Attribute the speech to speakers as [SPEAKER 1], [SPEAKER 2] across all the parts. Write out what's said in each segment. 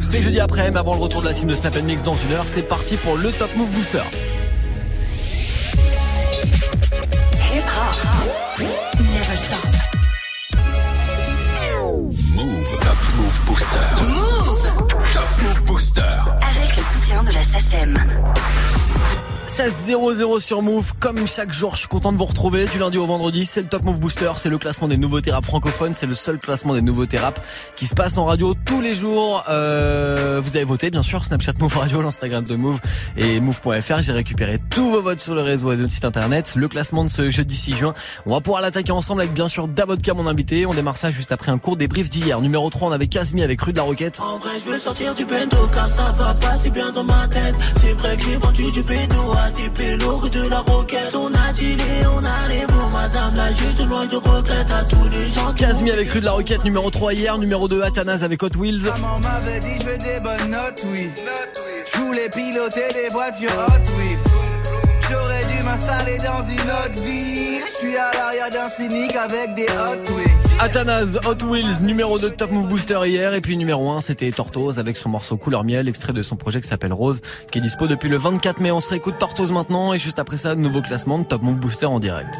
[SPEAKER 1] C'est jeudi après, mais avant le retour de la team de Snap Mix dans une heure, c'est parti pour le Top Move Booster.
[SPEAKER 2] Hip hop. Never stop.
[SPEAKER 3] Move. Top Move Booster.
[SPEAKER 2] Move.
[SPEAKER 3] Top Move Booster.
[SPEAKER 2] Avec le soutien de la SACEM.
[SPEAKER 1] 16-0-0 sur Move, comme chaque jour, je suis content de vous retrouver du lundi au vendredi. C'est le Top Move Booster, c'est le classement des nouveautés rap francophones, c'est le seul classement des nouveautés rap qui se passe en radio tous les jours. Euh, vous avez voté, bien sûr, Snapchat Move Radio, l'Instagram de Move et Move.fr. J'ai récupéré tous vos votes sur le réseau et notre site internet. Le classement de ce jeudi 6 juin, on va pouvoir l'attaquer ensemble avec bien sûr Davodka, mon invité. On démarre ça juste après un court débrief d'hier. Numéro 3, on avait Casmi avec Rue de la Roquette.
[SPEAKER 4] En vrai, je sortir du car ça va pas si bien dans ma tête. C'est vrai que j'ai vendu du des pélos rue de la roquette. On a dealé, on a les mots, madame la juste loin de regrette à tous les gens
[SPEAKER 1] Casmi avec Rue de la Roquette, numéro 3 hier. Numéro 2, Athanase avec Hot Wheels.
[SPEAKER 5] Maman m'avait dit je veux des bonnes notes, oui. Je voulais piloter des voitures hot, oui. M'installer dans une autre ville. Je suis à l'arrière d'un cynique avec des hot, oui.
[SPEAKER 1] Athanase, Hot Wheels, numéro 2 de Top Move Booster hier. Et puis numéro 1, c'était Tortoise avec son morceau Couleur Miel, extrait de son projet qui s'appelle Rose, qui est dispo depuis le 24 mai. On se réécoute Tortoise maintenant. Et juste après ça, nouveau classement de Top Move Booster en direct.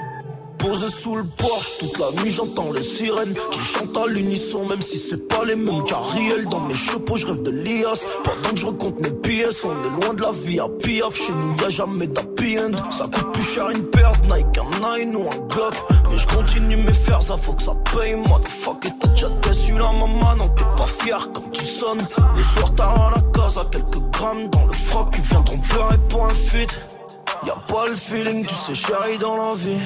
[SPEAKER 4] Posé sous le porche, toute la nuit j'entends les sirènes qui chantent à l'unisson, même si c'est pas les mêmes carriels. Dans mes chapeaux, je rêve de l'IAS. Pendant que je recompte mes pièces, on est loin de la vie à piaf. Chez nous, y a jamais d'happy end. Ça coûte plus cher une de Nike, un 9 ou un Glock. Mais je continue mes fers, ça faut que ça paye. Motherfuck, et t'as déjà déçu la maman, non t'es pas fier quand tu sonnes. Le soir, t'as à la case à quelques grammes dans le froc. Ils viendront pleurer pour un feat. Y'a pas le feeling, tu sais chérie dans la vie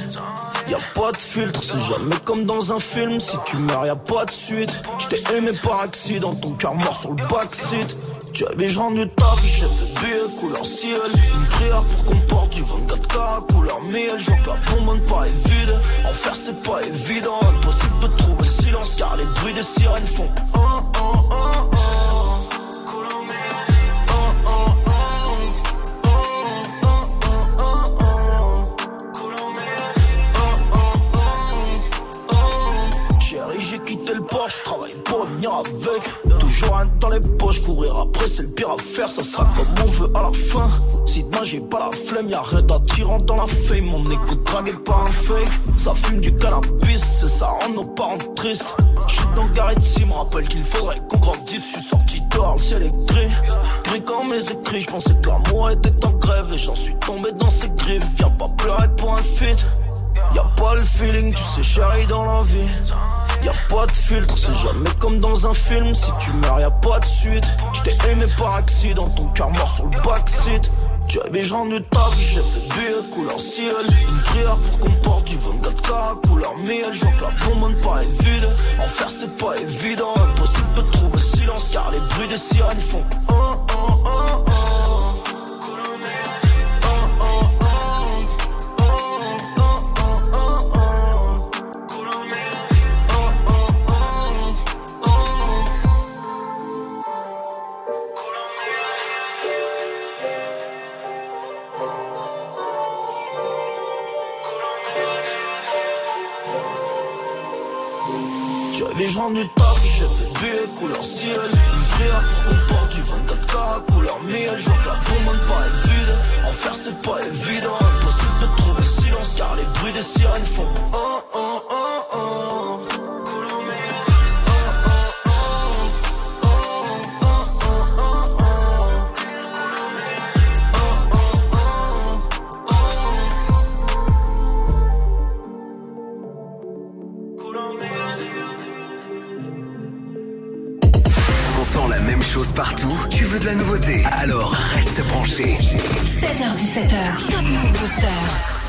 [SPEAKER 4] Y'a pas de filtre, c'est jamais comme dans un film. Si tu meurs y'a pas de suite. J't'ai aimé par accident, ton cœur mort sur le backseat. Tu avais je rendu taf, j'ai fait billet couleur ciel. Une prière pour qu'on porte du 24K couleur miel. Je que la bombe pas est vide. En c'est pas évident. Impossible de trouver le silence car les bruits des sirènes font oh, oh, oh, Toujours un dans les poches, courir après, c'est le pire à faire, ça sera comme on veut à la fin. Si demain j'ai pas la flemme, y'a rien d'attirant dans la fame. Mon écho dragué par un fake. Ça fume du cannabis, c'est ça rend nos parents tristes. J'suis dans de scie, me rappelle qu'il faudrait qu'on grandisse. J'suis sorti dehors, le ciel est gris. Gris comme mes écrits, j'pensais que l'amour était en grève. Et j'en suis tombé dans ses griffes. Viens pas pleurer pour un feat. Y'a pas le feeling, tu sais chérie dans la vie. Y'a pas de filtre, c'est jamais comme dans un film. Si tu meurs y'a pas de suite. J't'ai aimé par accident, ton cœur mort sur le backseat. Tu avais rendu ta vie, j'ai fait billet couleur ciel. Une prière pour qu'on porte du 24K couleur miel. Je vois que la bombe pas est vide. En faire c'est pas évident. Impossible de trouver silence car les bruits des sirènes font oh oh oh Tu avais je rendu taf, j'ai fait billet couleur ciel Une pour qu'on porte du 24K couleur miel. Je vois que la bombe pas est vide. En faire c'est pas évident. Impossible de trouver le silence car les bruits des sirènes font oh oh
[SPEAKER 3] partout, tu veux de la nouveauté, alors reste branché.
[SPEAKER 2] 16h17h. Top Move Booster.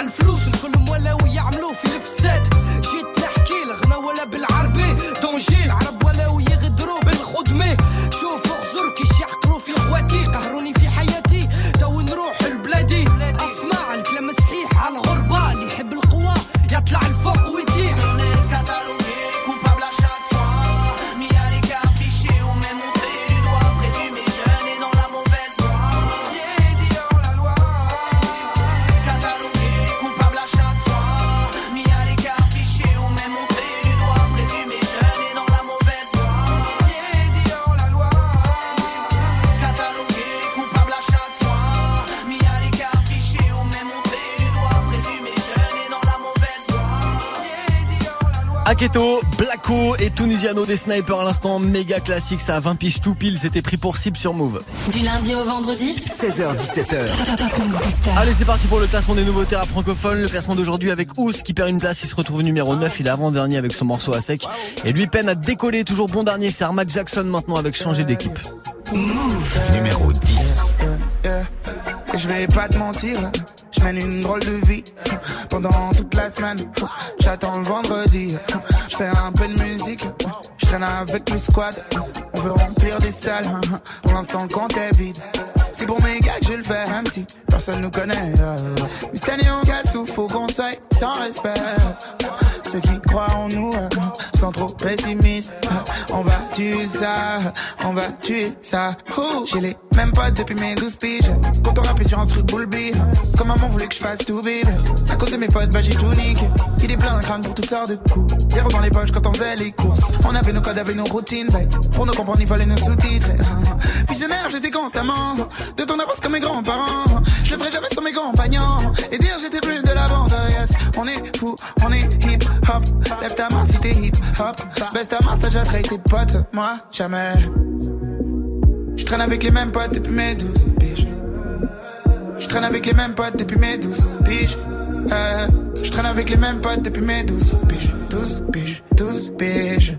[SPEAKER 6] الفلوس الكل ولاو يعملوا في الفساد. جيت نحكي الغنى ولا بالعربي. دونجي العرب
[SPEAKER 1] Aketo, Blacko et Tunisiano des snipers à l'instant, méga classique, ça a 20 piges tout pile, c'était pris pour cible sur Move.
[SPEAKER 2] Du lundi au vendredi
[SPEAKER 3] 16h17h.
[SPEAKER 2] Top Move Booster.
[SPEAKER 1] Allez, c'est parti pour le classement des nouveautés rap francophones. Le classement d'aujourd'hui avec Ous qui perd une place, il se retrouve numéro 9, il est avant-dernier avec son morceau à sec. Et lui peine à décoller, toujours bon dernier, c'est Armac Jackson maintenant avec changer d'équipe.
[SPEAKER 3] Numéro 10.
[SPEAKER 7] Je vais pas te mentir, je mène une drôle de vie pendant toute la semaine. J'attends le vendredi, je fais un peu de musique, traîne avec le squad. On veut remplir des salles, pour l'instant le compte est vide. C'est pour mes gars que je le fais, même si personne nous connaît. euh. Mais cette année on casse tout, faut qu'on soit sans respect. Ceux qui croient en nous euh, sont trop pessimistes. On va tuer ça, on va tuer ça. J'ai les mêmes potes depuis mes 12 piges. Quand on sur un truc bull beat. Comme maman voulait que je fasse tout big. À cause de mes potes, bah j'ai tout niqué. Il est plein d'un crâne pour toutes sortes de coups. Zéro dans les poches quand on faisait les courses. On avait nos codes, avait nos routines. Pour nous comprendre, il fallait nos sous-titres. Visionnaire, j'étais constamment. De ton avance comme mes grands-parents. Je ferai jamais sur mes compagnons. Et dire j'étais plus de la bande. Yes, on est fou, on est hip hop. Lève ta main si t'es hip hop. Baisse ta main, t'as déjà traité tes potes. Moi, jamais. Je traîne avec les mêmes potes depuis mes 12 piges. Je traîne avec les mêmes potes depuis mes 12 piges. Euh, je traîne avec les mêmes potes depuis mes 12 piges. 12 piges, 12 piges.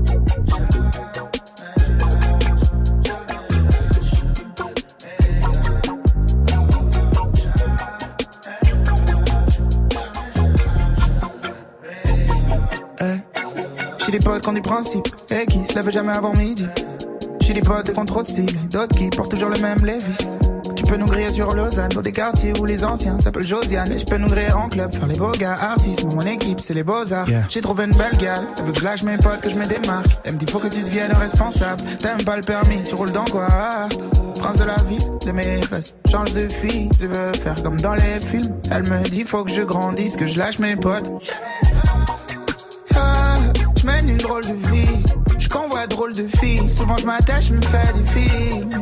[SPEAKER 7] J'ai des potes qui ont des principes et qui se lèvent jamais avant midi. J'ai des potes qui ont trop de style, d'autres qui portent toujours le même Levis. Tu peux nous griller sur Lausanne, dans des quartiers où les anciens s'appellent Josiane. Et je peux nous griller en club, faire les beaux gars artistes. Mon équipe, c'est les beaux-arts. J'ai trouvé une belle gale, elle veut que je lâche mes potes, que je me démarque. Elle me dit, faut que tu deviennes responsable. T'aimes pas le permis, tu roules dans quoi? Prince de la ville, de mes fesses. Change de fille, tu veux faire comme dans les films. Elle me dit, faut que je grandisse, que je lâche mes potes. Une drôle de vie. Je convois drôle de filles. Souvent je m'attache, je me fais des filles. Mais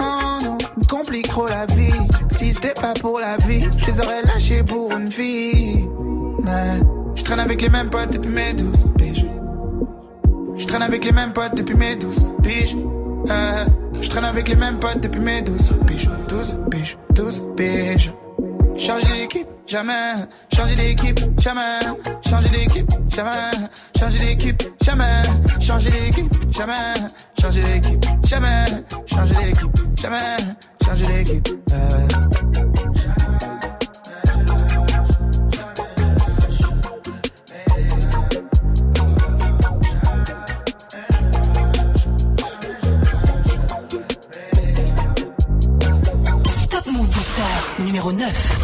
[SPEAKER 7] oh non, me complique trop la vie. Si c'était pas pour la vie, je les aurais lâchés pour une fille. Mais je traîne avec les mêmes potes depuis mes douze piges. Je traîne avec les mêmes potes depuis mes douze piges. Euh, je traîne avec les mêmes potes depuis mes douze piges. Douze piges, douze piges. Changer d'équipe, jamais. Changer d'équipe, jamais. Changer d'équipe, jamais. Changer d'équipe, jamais. Changer d'équipe, jamais. Changer d'équipe, jamais. Changer d'équipe, jamais. Changer d'équipe.
[SPEAKER 2] numéro 9.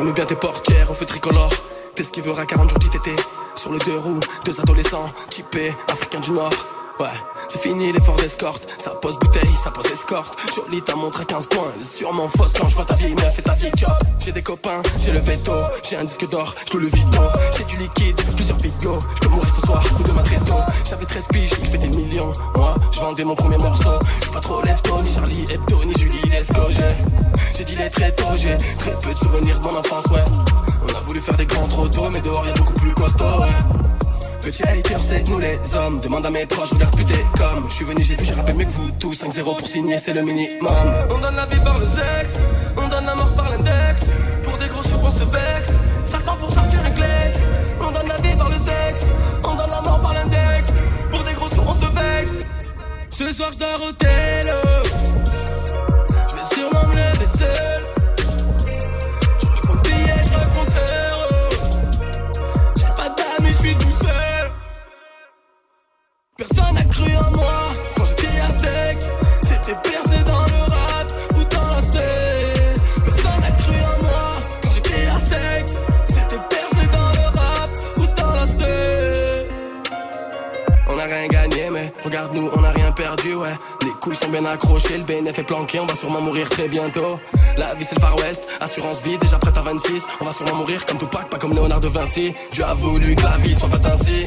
[SPEAKER 8] Ferme bien tes portières au feu tricolore. T'es ce qui veut à 40 jours d'ITT. Sur le deux roues, deux adolescents, typés, africains du Nord. Ouais, c'est fini l'effort d'escorte. Ça pose bouteille, ça pose escorte. Jolie, t'as montré 15 points. Elle est sûrement fausse quand je vois ta vieille meuf et ta vieille job. J'ai des copains, j'ai le veto. J'ai un disque d'or, je le vito. J'ai du liquide, plusieurs bigots. Je peux mourir ce soir ou demain très tôt. J'avais 13 piges, je fais des millions. Moi, je vendais mon premier morceau. Je pas trop lève-tôt, ni Charlie Hebdo, ni Julie Lescaut. J'ai j'ai dit les très tôt, j'ai très peu de souvenirs de mon enfance, ouais. On a voulu faire des grands trop tôt, mais dehors y'a beaucoup plus costaud. Petit hater, c'est nous les hommes. Demande à mes proches, regarde plus t'es comme. Je suis venu, j'ai vu, j'ai rappelé mieux que vous tous. 5-0 pour signer, c'est le minimum. On donne la vie par le sexe, on donne la mort par l'index. Pour des gros sous, on se vexe. Sartant pour sortir un kleps. On donne la vie par le sexe, on donne la mort par l'index. Pour des gros sous, on se vexe. Ce soir, je télo. Je vais sûrement me lever. Personne n'a cru en moi quand j'étais à sec. C'était percé dans le rap ou dans la scène. Personne n'a cru en moi quand j'étais à sec. C'était percé dans le rap ou dans la scène. On a rien gagné, mais regarde-nous, on a rien perdu, ouais. Les couilles sont bien accrochées, le BNF est planqué, on va sûrement mourir très bientôt. La vie c'est le Far West, assurance vie, déjà prête à 26. On va sûrement mourir comme Tupac, pas comme Léonard de Vinci. Dieu a voulu que la vie soit faite ainsi.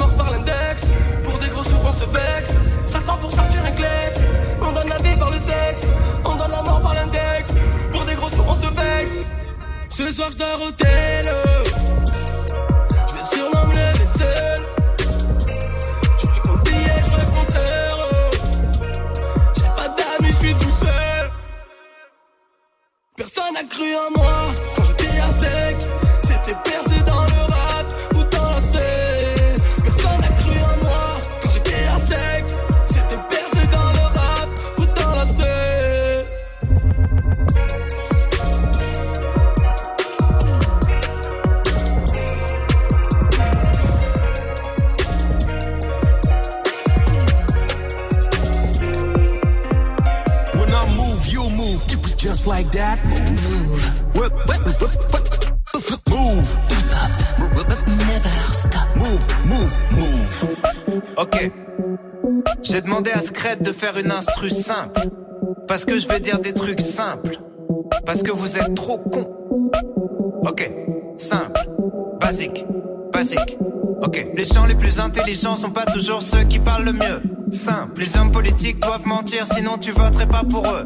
[SPEAKER 8] Ce soir, je dors au télo. Je vais sûrement me lever seul. Je compte billets, je me compte euros. J'ai pas d'amis, je suis tout seul. Personne n'a cru en moi quand j'étais à sec. C'était percé
[SPEAKER 9] Like that. Move. Move.
[SPEAKER 2] Never stop.
[SPEAKER 9] Move, move, move.
[SPEAKER 10] Ok. J'ai demandé à Scred de faire une instru simple. Parce que je vais dire des trucs simples. Parce que vous êtes trop cons. Ok. Simple. Basique. Basique. Ok. Les gens les plus intelligents sont pas toujours ceux qui parlent le mieux. Simple. Les hommes politiques doivent mentir, sinon tu voterais pas pour eux.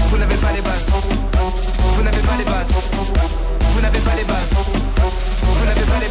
[SPEAKER 10] Vous n'avez pas les bases. Vous n'avez pas les bases. Vous n'avez pas les bases. Vous n'avez pas les bases.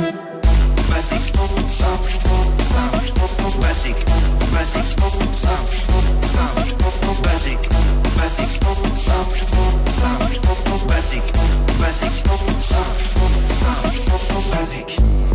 [SPEAKER 10] Basique. Basique. Basique. Basique. Basique.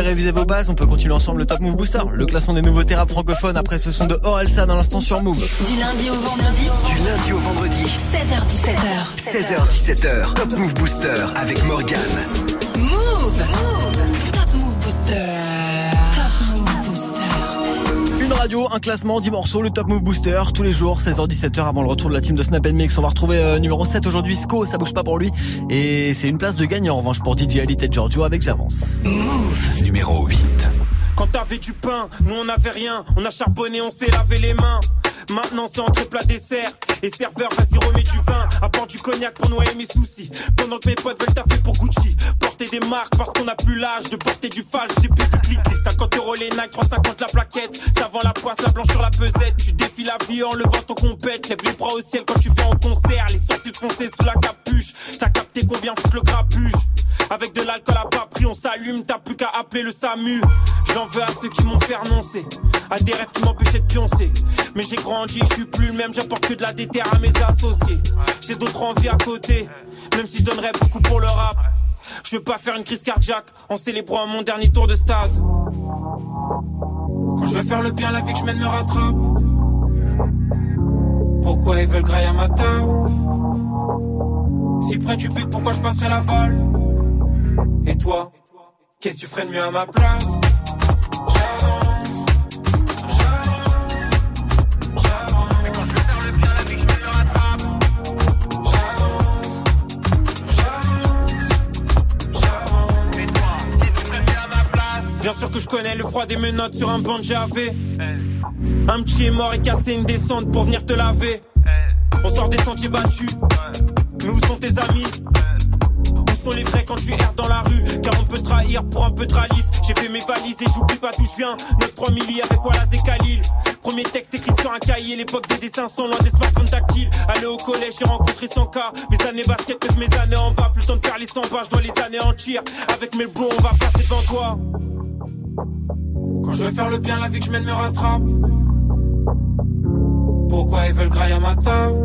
[SPEAKER 1] Avez révisé vos bases, on peut continuer ensemble le Top Move Booster, le classement des nouveautés rap francophones après ce son de Orelsa dans l'instant sur Move.
[SPEAKER 2] Du lundi au vendredi,
[SPEAKER 3] Du lundi au vendredi,
[SPEAKER 2] 16h17h.
[SPEAKER 3] 16h17h, Top Move Booster avec Morgane.
[SPEAKER 1] Radio, un classement, 10 morceaux, le Top Move Booster, tous les jours, 16h-17h avant le retour de la team de Snap Mix. On va retrouver euh, numéro 7 aujourd'hui, Sko, ça bouge pas pour lui. Et c'est une place de gagnant en revanche pour DJ Elite et Giorgio avec J'avance.
[SPEAKER 3] Numéro 8.
[SPEAKER 11] Quand t'avais du pain, nous on avait rien. On a charbonné, on s'est lavé les mains. Maintenant c'est entre plat dessert Et serveur. Vas-y remets du vin. Apporte du cognac pour noyer mes soucis. Pendant que mes potes veulent taffer pour Gucci. Porter des marques parce qu'on a plus l'âge De porter du fal, j'ai plus de clics Les 50 euros les Nike, 350 la plaquette. Ça vend la poisse, la blanche sur la pesette. Tu défies la vie en levant ton compète. Lève les bras au ciel quand tu vas en concert. Les sourcils foncés sous la capuche. T'as capté qu'on vient foutre le grabuge avec de l'alcool à bas prix, on s'allume, t'as plus qu'à appeler le SAMU. J'en veux à ceux qui m'ont fait renoncer, à des rêves qui m'empêchaient de pioncer. Mais j'ai grandi, je suis plus le même, j'apporte que de la déterre à mes associés. J'ai d'autres envies à côté, même si je donnerais beaucoup pour le rap. Je veux pas faire une crise cardiaque en célébrant mon dernier tour de stade. Quand je veux faire le bien, la vie que je mène me rattrape. Pourquoi ils veulent grailler à ma table? Si près du but, pourquoi je passerai la balle? Et toi, qu'est-ce que tu ferais de mieux à ma place? J'avance, j'avance, j'avance. Et quand je veux faire le bien, la vie je. J'avance, j'avance, j'avance. Et toi, qu'est-ce que tu ferais de mieux à ma place Bien sûr que je connais le froid des menottes sur un banc de JAV. Un petit est mort et cassé une descente pour venir te laver. On sort des sentiers battus. Mais où sont tes amis les vrais quand tu erres dans la rue Car on peut trahir pour un peu de ralice. J'ai fait mes valises et j'oublie pas d'où je viens. 9-3 milli avec Wallace et Khalil. Premier texte écrit sur un cahier. L'époque des dessins sont loin des smartphones tactiles. Aller au collège, j'ai rencontré son cas. Mes années basket, peut mes années en bas. Plus le temps de faire les 100 pas, je dois les anéantir. Avec mes bros, on va passer devant toi. Quand je veux faire le bien, la vie que je mène me rattrape. Pourquoi ils veulent grailler à ma table?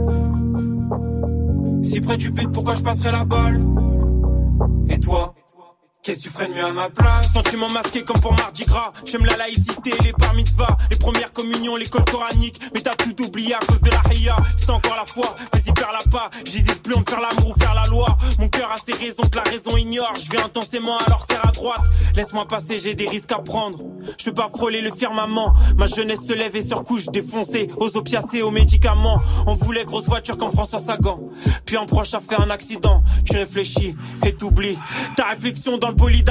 [SPEAKER 11] Si près du but, pourquoi je passerai la balle? Et toi? Qu'est-ce que tu ferais de mieux à ma place Sentiment masqué comme pour Mardi Gras J'aime la laïcité, les bar mitzvahs Les premières communions, l'école coranique Mais t'as tout oublié à cause de la hiya C'est encore la foi, vas-y perds la pas J'hésite plus entre faire l'amour ou faire la loi Mon cœur a ses raisons que la raison ignore. Je vais intensément alors serre à droite. Laisse-moi passer, j'ai des risques à prendre. Je veux pas frôler le firmament. Ma jeunesse se lève et se recouche défoncée. Aux opiacés, aux médicaments. On voulait grosse voiture comme François Sagan. Puis un proche a fait un accident. Tu réfléchis et t'oublies. Ta réflexion dans le bolide.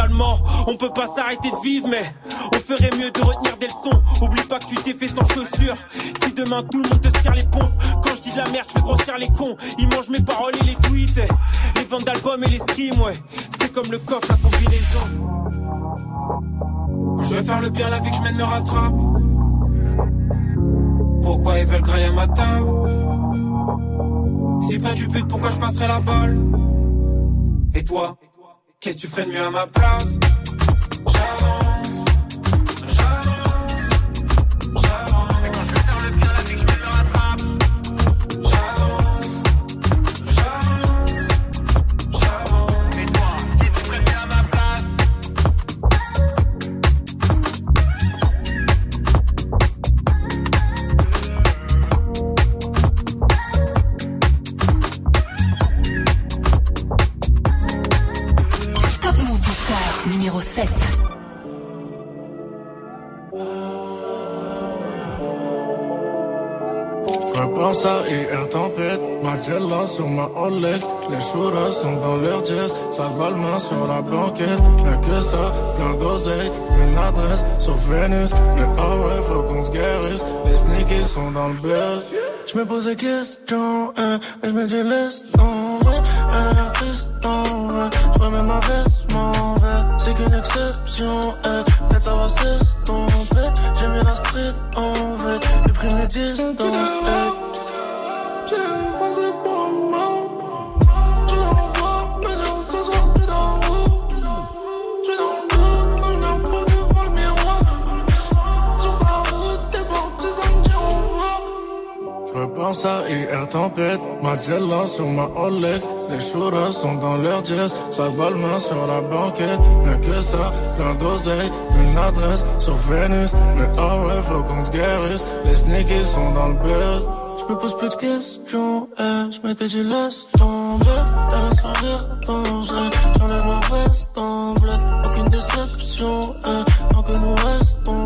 [SPEAKER 11] On peut pas s'arrêter de vivre, mais on ferait mieux de retenir des leçons. Oublie pas que tu t'es fait sans chaussures. Si demain tout le monde te serre les pompes. Quand je dis de la merde, je fais grossir les cons. Ils mangent mes paroles et les tweets. eh. Les ventes d'albums et les streams, ouais. C'est comme le coffre, la combinaison. Je veux faire le bien, la vie que je mène me rattrape. Pourquoi ils veulent grailler à ma table? Si près du but, pourquoi je passerai la balle? Et toi, qu'est-ce que tu ferais de mieux à ma place? À
[SPEAKER 12] hier tempête, ma Jella sur ma Rolex, les shooters sont dans leur jazz, ça va le main sur la banquette, rien que ça, plein d'oseille, une adresse. Sur Vénus, mais ah ouais, faut qu'on se guérisse, les sneakers sont dans le buzz. Je me pose des questions, hein, mais je me dis laisse tomber, elle est artiste en vrai, je remets ma veste, je m'en vais, c'est qu'une exception, hein, peut-être ça va s'estomper, j'ai mis la street en vrai, j'ai pris mes distances, hey. Je repense à hier tempête, ma Jella sur ma Rolex, les shooters sont dans leur jazz, ça va le main sur la banquette, rien que ça, plein d'oseille, une adresse sur Vénus, mais ah ouais, faut qu'on se guérisse, les sneakers sont dans le buzz. Je me pose plus de questions, eh, je m'étais dit laisse tomber, elle a son rire dangereux, j'enlève ma veste en bleu, aucune déception, eh, tant que nous restons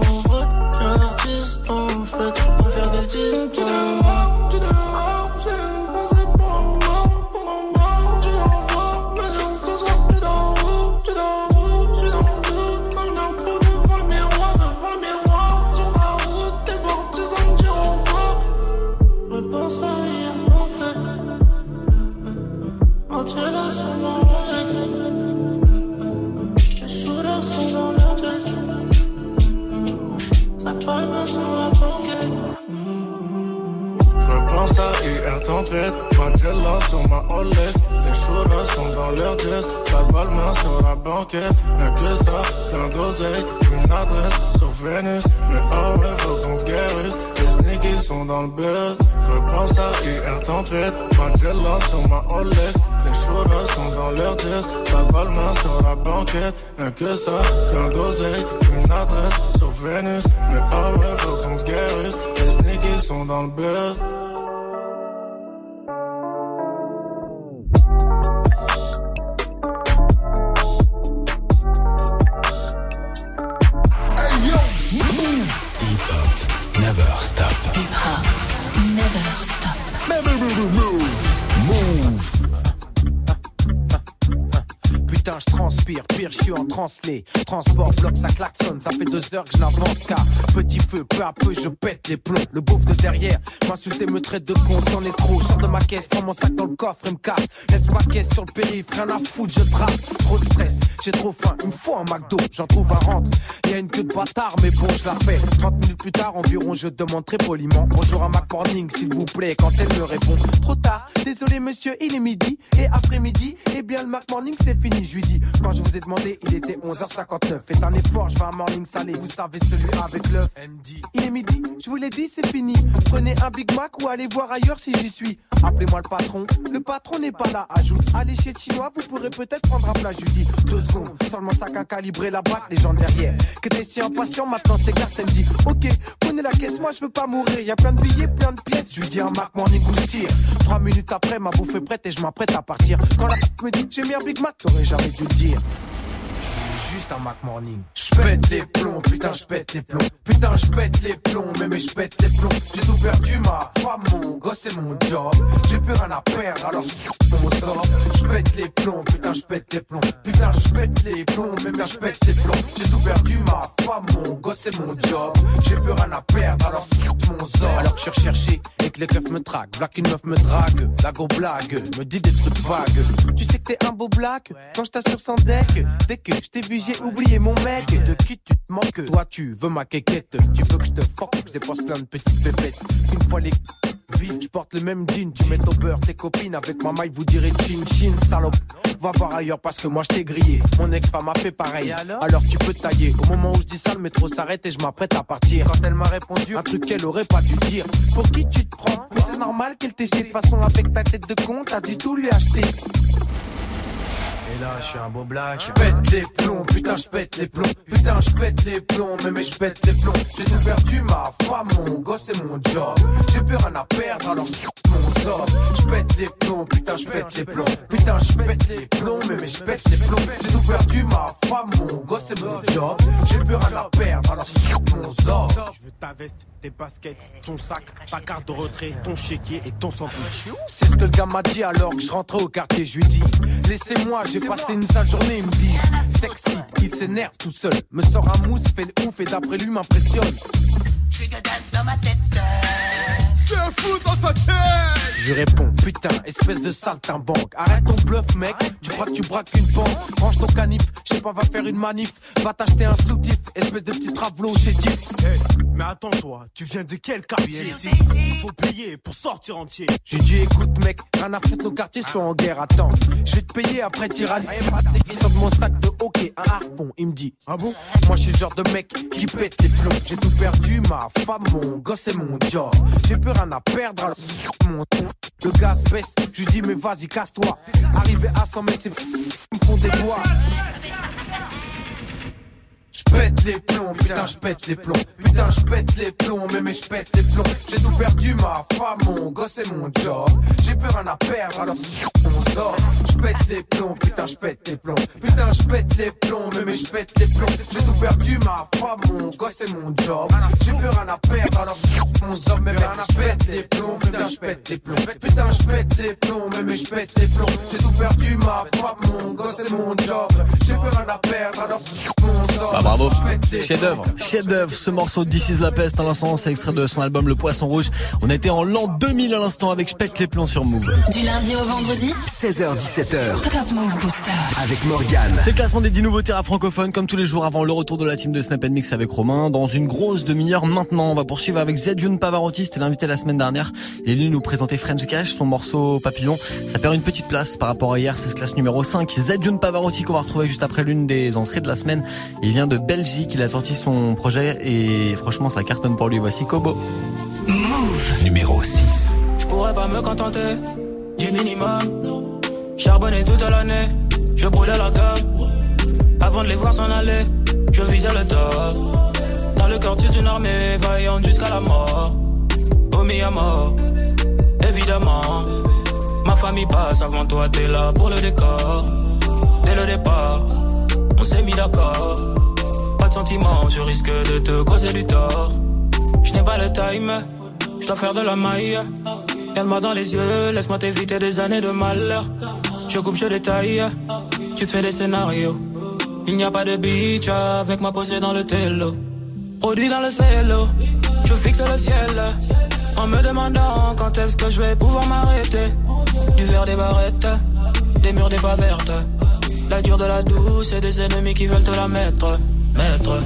[SPEAKER 12] tempête, Mandela sur ma Rolex Les shooters sont dans leur dress, ça balle main sur la banquette. Rien que ça, plein d'oseille, une adresse. Sur Vénus Mais ah ouais, faut qu'on se guérisse, les sneakers sont dans le buzz. Repense à hier tempête, Mandela sur ma Rolex Les shooters sont dans leur dress, ça balle main sur la banquette. Rien que ça, plein d'oseille, une adresse. Sur Vénus Mais ah ouais, faut qu'on se guérisse, les sneakers sont dans le buzz
[SPEAKER 13] transpire, pire, je suis en translé. Transport, bloc, ça klaxonne, ça fait deux heures que je n'avance car petit feu, peu à peu, je pète les plombs. Le beauf de derrière m'insulte et me traite de con, c'en est trop. Sors de ma caisse, prends mon sac dans le coffre et me casse. Laisse ma caisse sur le périph', rien à foutre, je trace. Trop de stress, j'ai trop faim, il me faut un McDo, j'en trouve un rentre. Y a une queue de bâtard, mais bon, je la fais. 30 minutes plus tard, environ, je demande très poliment. Bonjour à Mac Morning, s'il vous plaît, quand elle me répond. Trop tard, désolé monsieur, il est midi. Et après-midi, eh bien le Mac Morning c'est fini. Je lui dis. Quand je vous ai demandé, il était 11h59. Faites un effort, je vais un morning salé. Vous savez, celui avec l'œuf. Il est midi, je vous l'ai dit, c'est fini. Prenez un Big Mac ou allez voir ailleurs si j'y suis. Appelez-moi le patron. Le patron n'est pas là. Ajoute, allez chez le chinois, vous pourrez peut-être prendre un plat. Je lui dis, deux secondes, seulement sac à calibrer la braque, les gens derrière. Que t'es si impatient, maintenant clair, elle me dit, ok, prenez la caisse, moi je veux pas mourir. Y a plein de billets, plein de pièces. Je lui dis un Mac Morning où je tire. Trois minutes après, ma bouffe est prête et je m'apprête à partir. Quand la me dit, j'ai mis un Big Mac, t'aurais jamais dû le dire. Juste un Mac Morning. J'pète les plombs, putain, j'pète les plombs. Putain, j'pète les plombs, mais mais j'pète les plombs. J'ai tout perdu, ma femme, mon gosse et mon job. J'ai plus rien à perdre, alors on sort. J'pète les plombs, putain, j'pète les plombs. Putain, j'pète les plombs, mais bien j'pète les plombs. J'ai tout perdu, ma femme, mon gosse et mon job. J'ai plus rien à perdre, alors mon sort. Alors que je suis recherché et que les keufs me traquent. V'là qu'une meuf me drague, la go blague, me dit des trucs vagues. Tu sais que t'es un beau black quand je t'assure sans deck. Dès que je t'ai j'ai oublié mon mec. De qui tu te manques? Toi, tu veux ma quéquette. Tu veux que je te fuck, je dépense plein de petites pépettes. Une fois les vides, je porte le même jean. Tu mets au beurre tes copines avec ma maille, vous direz chin chin, salope. Va voir ailleurs parce que moi je t'ai grillé. Mon ex-femme a fait pareil. Alors? Tu peux tailler. Au moment où je dis ça, le métro s'arrête et je m'apprête à partir. Quand elle m'a répondu un truc qu'elle aurait pas dû dire. Pour qui tu te prends? Mais c'est normal qu'elle t'ait jeté de façon avec ta tête de con, t'as dû tout lui acheter. Et là, je suis un beau black. Je pète les plombs, putain, je pète les plombs. Putain, je pète les plombs, mais mais je pète les plombs. J'ai tout perdu, ma femme, mon gosse et mon job. J'ai plus rien à perdre, alors mon sort. Je pète les plombs, putain, je pète les plombs. Putain, je pète les plombs, mais mais je pète les plombs. J'ai tout perdu, ma femme, mon gosse et mon job. J'ai plus rien à perdre, alors mon sort.
[SPEAKER 14] Je veux ta veste, tes baskets, ton sac, ta carte de retrait, ton chéquier et ton sandwich.
[SPEAKER 13] C'est ce que le gars m'a dit alors que je rentrais au quartier. Je lui dis, laissez-moi, j'ai passé une sale journée. Il me dit, sexy, il s'énerve tout seul. Me sort un mousse, fait le ouf et d'après lui m'impressionne.
[SPEAKER 15] J'suis dedans dans ma tête.
[SPEAKER 9] C'est fou dans sa tête
[SPEAKER 13] Je réponds, putain, espèce de saltimbanque. Arrête ton bluff, mec. Tu crois que tu braques une banque Range ton canif, je sais pas, va faire une manif. Va t'acheter un soutif, espèce de petit travelo chez Diff.
[SPEAKER 14] Hey, mais attends, toi, tu viens de quel quartier ici? Faut payer pour sortir entier.
[SPEAKER 13] J'ai dit, écoute, mec, rien à foutre, nos quartiers sont en guerre. Attends, je vais te payer après. Il sort de mon sac de hockey, un harpon. Il me dit, ah bon? Moi, je suis le genre de mec qui pète les plombs. J'ai tout perdu, ma femme, mon gosse et mon job. J'ai plus à perdre, le gaz baisse. Je dis, mais vas-y, casse-toi. Arrivé à 100 mètres, c'est me font des doigts. J'pète les plombs, putain j'pète les plombs Putain j'pète les plombs, mais mais j'pète les plombs J'ai tout perdu, ma femme, mon gosse et mon job J'ai plus rien à perdre, alors on sort J'pète les plombs, putain j'pète les plombs Putain j'pète les plombs, mais mais j'pète les plombs J'ai tout perdu, ma femme, mon gosse et mon job J'ai plus rien à perdre, alors on sort Mais rien les plombs, putain j'pète les plombs Putain j'pète les plombs, mais mais j'pète les plombs J'ai tout perdu, ma femme, mon gosse et mon job J'ai plus rien à perdre, alors
[SPEAKER 1] Ah bravo, chef d'œuvre, chef d'œuvre. Ce morceau de This is la peste à l'instant, c'est extrait de son album Le Poisson Rouge. On était en l'an 2000 à l'instant avec Spec les plombs sur Move.
[SPEAKER 2] Du lundi au vendredi
[SPEAKER 3] 16h17h
[SPEAKER 2] Top Move Booster.
[SPEAKER 3] avec Morgane.
[SPEAKER 1] C'est le classement des 10 nouveautés rap francophones, comme tous les jours avant le retour de la team de Snap Mix avec Romain. Dans une grosse demi-heure maintenant, on va poursuivre avec Zedjun Pavarotti, c'était l'invité la semaine dernière. Il est venu nous présenter French Cash, son morceau Papillon. Ça perd une petite place par rapport à hier, c'est ce classe numéro 5. Zedjun Pavarotti qu'on va retrouver juste après l'une des entrées de la semaine. Il vient de Belgique, il a sorti son projet et franchement ça cartonne pour lui. Voici Kobo.
[SPEAKER 3] Numéro 6.
[SPEAKER 16] Je pourrais pas me contenter du minimum. Charbonner toute l'année, je brûlais la gamme. Avant de les voir s'en aller, je visais le top. Dans le quartier d'une armée, vaillante jusqu'à la mort. Au à mort, évidemment. Ma famille passe avant toi, t'es là pour le décor. Dès le départ, on s'est mis d'accord. Pas de sentiments, je risque de te causer du tort. Je n'ai pas le time, je dois faire de la maille. Regarde-moi dans les yeux, laisse-moi t'éviter des années de malheur. Je coupe, je détaille, tu te fais des scénarios. Il n'y a pas de beach avec ma posée dans le télo. Produit dans le cello, je fixe le ciel. En me demandant quand est-ce que je vais pouvoir m'arrêter. Du verre des barrettes, des murs des pas vertes. La dure de la douce et des ennemis qui veulent te la mettre. Mettre.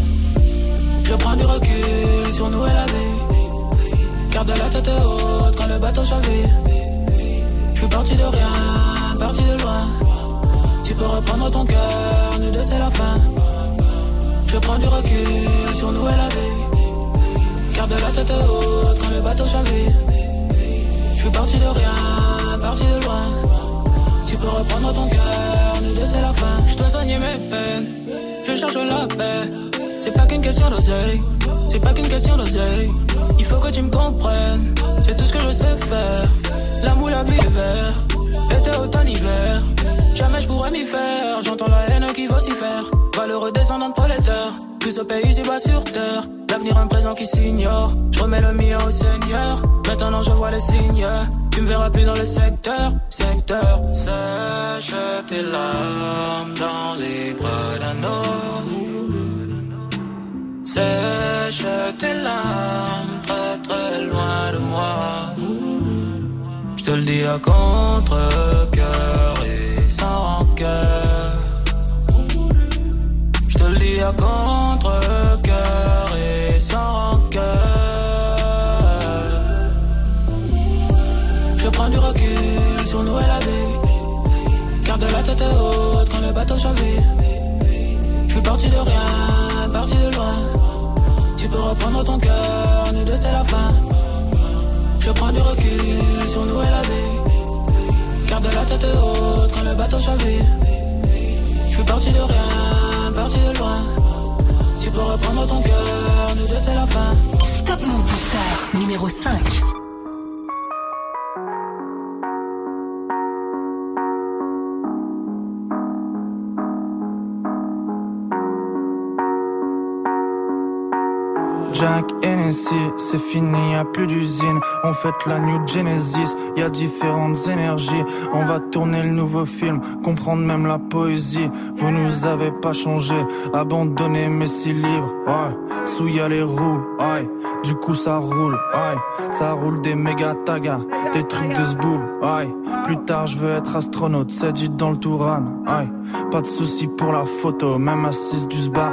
[SPEAKER 16] Je prends du recul sur nous et la vie. Garde la tête haute quand le bateau chavire. Je suis parti de rien, parti de loin. Tu peux reprendre ton cœur, nous deux c'est la fin. Je prends du recul sur nous et la vie. Garde la tête haute quand le bateau chavire. Je suis parti de rien, parti de loin. Tu peux reprendre ton cœur, nous deux c'est la fin. Je dois soigner mes peines, je cherche la paix. C'est pas qu'une question d'oseille, c'est pas qu'une question d'oseille. Il faut que tu me comprennes, c'est tout ce que je sais faire. L'amour, la vie, vert, été, automne, hiver. Jamais je pourrais m'y faire, j'entends la haine qui faire. Valeureux descendant de prolétaire, plus au pays, c'est bas sur terre. L'avenir, un présent qui s'ignore. Je remets le mien au Seigneur. Maintenant, je vois les signes. Tu me verras plus dans le secteur, secteur. Sèche tes larmes dans les bras d'un homme. Sèche tes larmes très très loin de moi. Je te le dis à contre-cœur et sans rancœur. Je te le dis à contre-cœur et sans rancœur. Prends du recul sur nous et la vie. Garde la tête haute quand le bateau chavire. Je suis parti de rien, parti de loin. Tu peux reprendre ton cœur, nous deux c'est la fin. Je prends du recul sur nous et la vie. Garde la tête haute quand le bateau chavire. Je suis parti de rien, parti de loin. Tu peux reprendre ton cœur, nous deux c'est la fin.
[SPEAKER 2] Top Move Booster numéro 5.
[SPEAKER 17] Jack Hennessy, c'est fini, y a plus d'usine. On fête la New Genesis, y a différentes énergies. On va tourner le nouveau film, comprendre même la poésie. Vous nous avez pas changé, abandonné mes six livres. Ouais, sous y les roues, ouais. Du coup ça roule, ouais. Ça roule des méga tagas, des trucs de zboul, ouais. Plus tard je veux être astronaute, c'est dit dans le Touran, ouais. Pas de soucis pour la photo, même assise du sbar.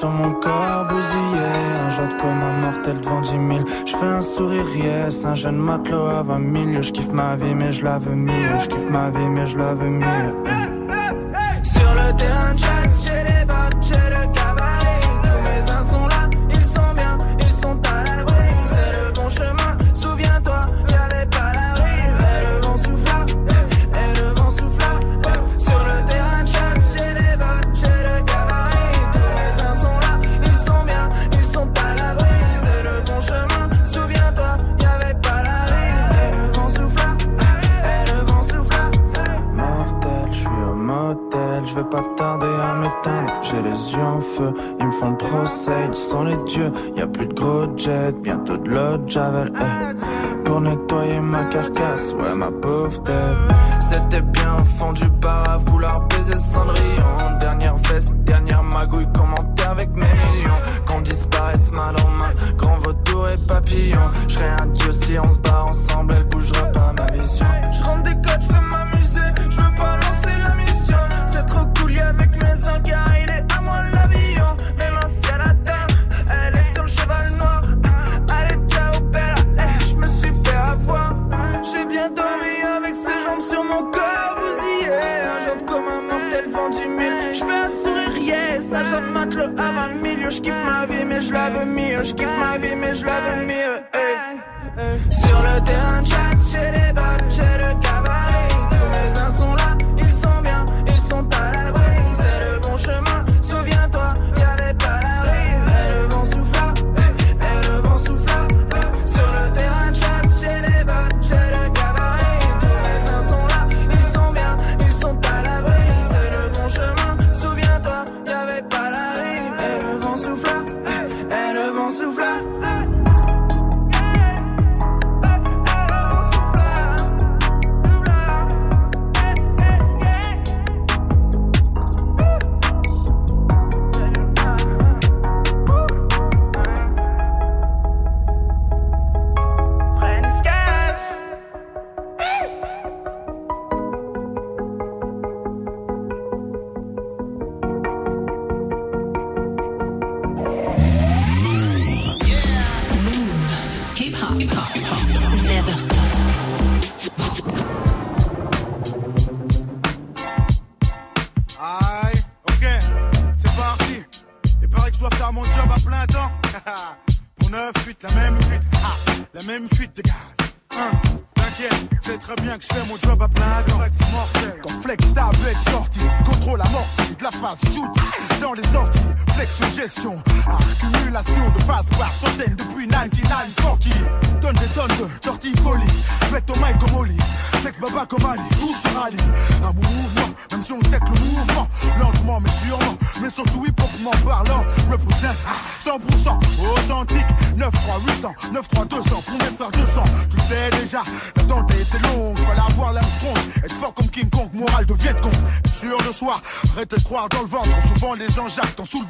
[SPEAKER 17] Sur mon corps bousillé. Un genre comme un mortel devant 10 000 Je fais un sourire yes. Un jeune matelot à 20 000 Je kiffe ma vie mais je la veux mieux. Je kiffe ma vie mais je la veux mieux jets Bientôt de l'eau de javel hey.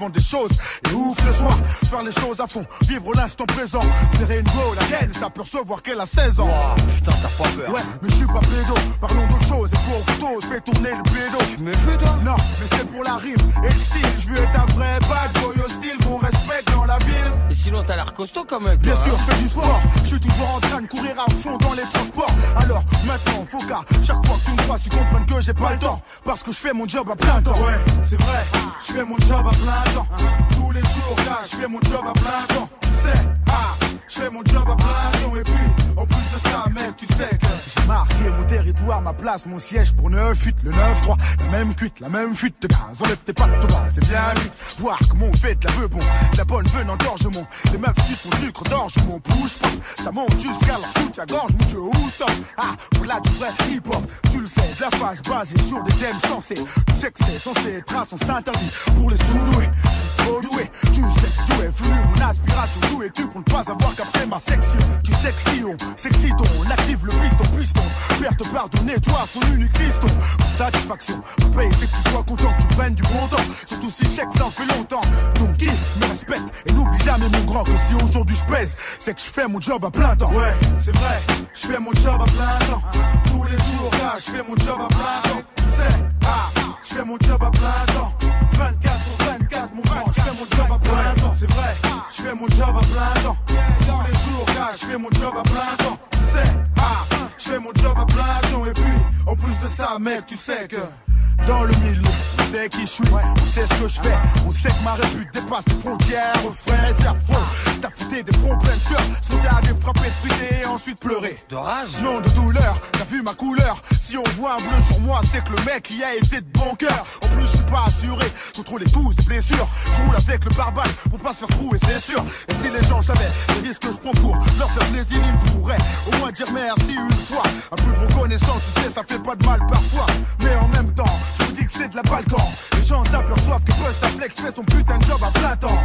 [SPEAKER 18] Des
[SPEAKER 19] choses. Et où que ce soit, faire les choses à fond, vivre l'instant présent. Serrer une go, la gaine, ça peut recevoir qu'elle a 16 ans.
[SPEAKER 1] putain, t'as pas peur.
[SPEAKER 19] Ouais, mais je suis pas pédo, parlons d'autre chose. Et pour couteau, je fais tourner le pédo.
[SPEAKER 1] Tu me fais toi?
[SPEAKER 19] Non, mais c'est pour la rime et le style. Je veux être un vrai bad boy hostile qu'on respecte dans la ville.
[SPEAKER 1] Et sinon, t'as l'air costaud quand même.
[SPEAKER 19] Bien sûr, je fais du sport. Je suis toujours en train de courir à fond dans les transports. Maintenant, faut qu'à chaque fois que tu me vois, tu comprennes que j'ai pas le temps. Parce que je fais mon job à plein temps. Ouais, c'est vrai, je fais mon job à plein temps. Tous les jours, là, je fais mon job à plein temps. Tu sais, ah, je fais mon job à plein temps. Et puis, en plus de ça, mec, tu sais j'ai marqué mon territoire, ma place, mon siège pour 9 8 le 9-3. La même cuite, la même fuite de gaz. Enlève tes pattes de bas, c'est bien vite. Voir comment on fait de la bon, de la bonne veine engorgement. Les meufs sucent mon sucre d'orge, mon bouge pas. Ça monte jusqu'à la soute, à gorge, mon dieu, où stop? Ah, pour là du vrai hip-hop, tu le sais, de la phase basée sur des thèmes sensés. Tu sais que c'est censé être un sens interdit pour les sous-doués. Je suis trop doué, tu sais d'où est venue mon aspiration. D'où es-tu pour ne pas avoir capté ma section? Tu sais que si on s'excite, on active le piston, piston. Père te pardonner, toi, son unique fiston. Satisfaction, payer, c'est que tu sois content, que tu prennes du bon temps. Surtout si chèque, ça en fait longtemps. Donc kiffe, me respecte et n'oublie jamais mon grand que si aujourd'hui je pèse, c'est que je fais mon job à plein temps. Ouais, c'est vrai, je fais mon job à plein temps. Tous les jours, là, je fais mon job à plein temps. Tu sais, ah, je fais mon job à plein temps. 24 sur 24, mon grand, je fais mon job à plein temps. C'est vrai, je fais mon job à plein temps. Tous les jours, là, je fais mon job à plein temps. Tu sais, ah, fais mon job à temps. Et puis, en plus de ça, mec, tu sais que dans le milieu, on sait qui je suis, on sait ce que je fais, on sait que ma répute dépasse les frontières, frère, c'est affreux. T'as fouté des problèmes sur, soldat des frappés, splittés et ensuite pleurer.
[SPEAKER 1] De rage
[SPEAKER 19] Non, de douleur, t'as vu ma couleur. Si on voit un bleu sur moi, c'est que le mec y a été de bon cœur. En plus, je suis pas assuré contre les coups et blessures. Je roule avec le barbare pour pas se faire trouer, c'est sûr. Et si les gens savaient les risques que je prends pour leur faire plaisir, ils pourraient au moins dire merci une fois. Un peu de reconnaissance, tu sais, ça fait pas de mal parfois. Mais en même temps, je vous dis que c'est de la balkan. Les gens s'aperçoivent que Flex fait son putain de job à plein temps.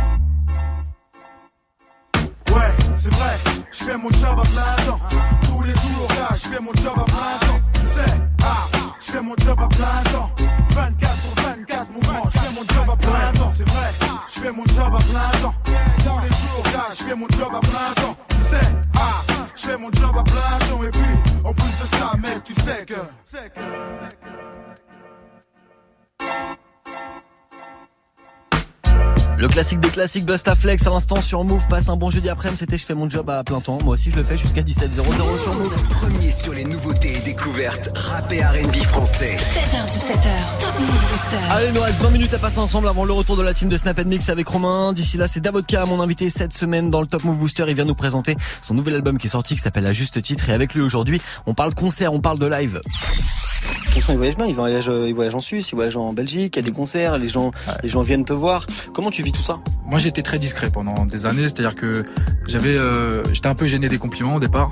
[SPEAKER 19] Ouais, c'est vrai, je fais mon job à plein temps. Tous les jours, là, je fais mon job à plein temps. Tu sais, ah, je fais mon job à plein temps. 24 sur 24, mon grand, je fais mon job à plein temps. C'est vrai, je fais mon job à plein temps. Tous les jours, là, je fais mon job à plein temps. Tu sais, ah, je fais mon job à plein temps. Et puis, en plus de ça, mec, tu sais que.
[SPEAKER 1] Le classique des classiques Busta Flex à l'instant sur Move passe un bon jeudi après-midi. C'était je fais mon job à plein temps. Moi aussi je le fais jusqu'à 17h00 sur Move.
[SPEAKER 3] Premier sur les nouveautés et découvertes rap et R&B français.
[SPEAKER 2] 7h17h, Top Move Booster.
[SPEAKER 1] Allez, il nous reste 20 minutes à passer ensemble avant le retour de la team de Snap Mix avec Romain. D'ici là, c'est Davodka, mon invité cette semaine dans le Top Move Booster. Il vient nous présenter son nouvel album qui est sorti qui s'appelle À Juste Titre. Et avec lui aujourd'hui, on parle concert, on parle de live.
[SPEAKER 20] Franchement, il voyage bien, il voyage, il voyage en Suisse, il voyage en Belgique, il y a des concerts, les gens, les gens viennent te voir. Comment tu vis tout ça
[SPEAKER 21] Moi, j'étais très discret pendant des années, c'est-à-dire que j'avais, euh, j'étais un peu gêné des compliments au départ,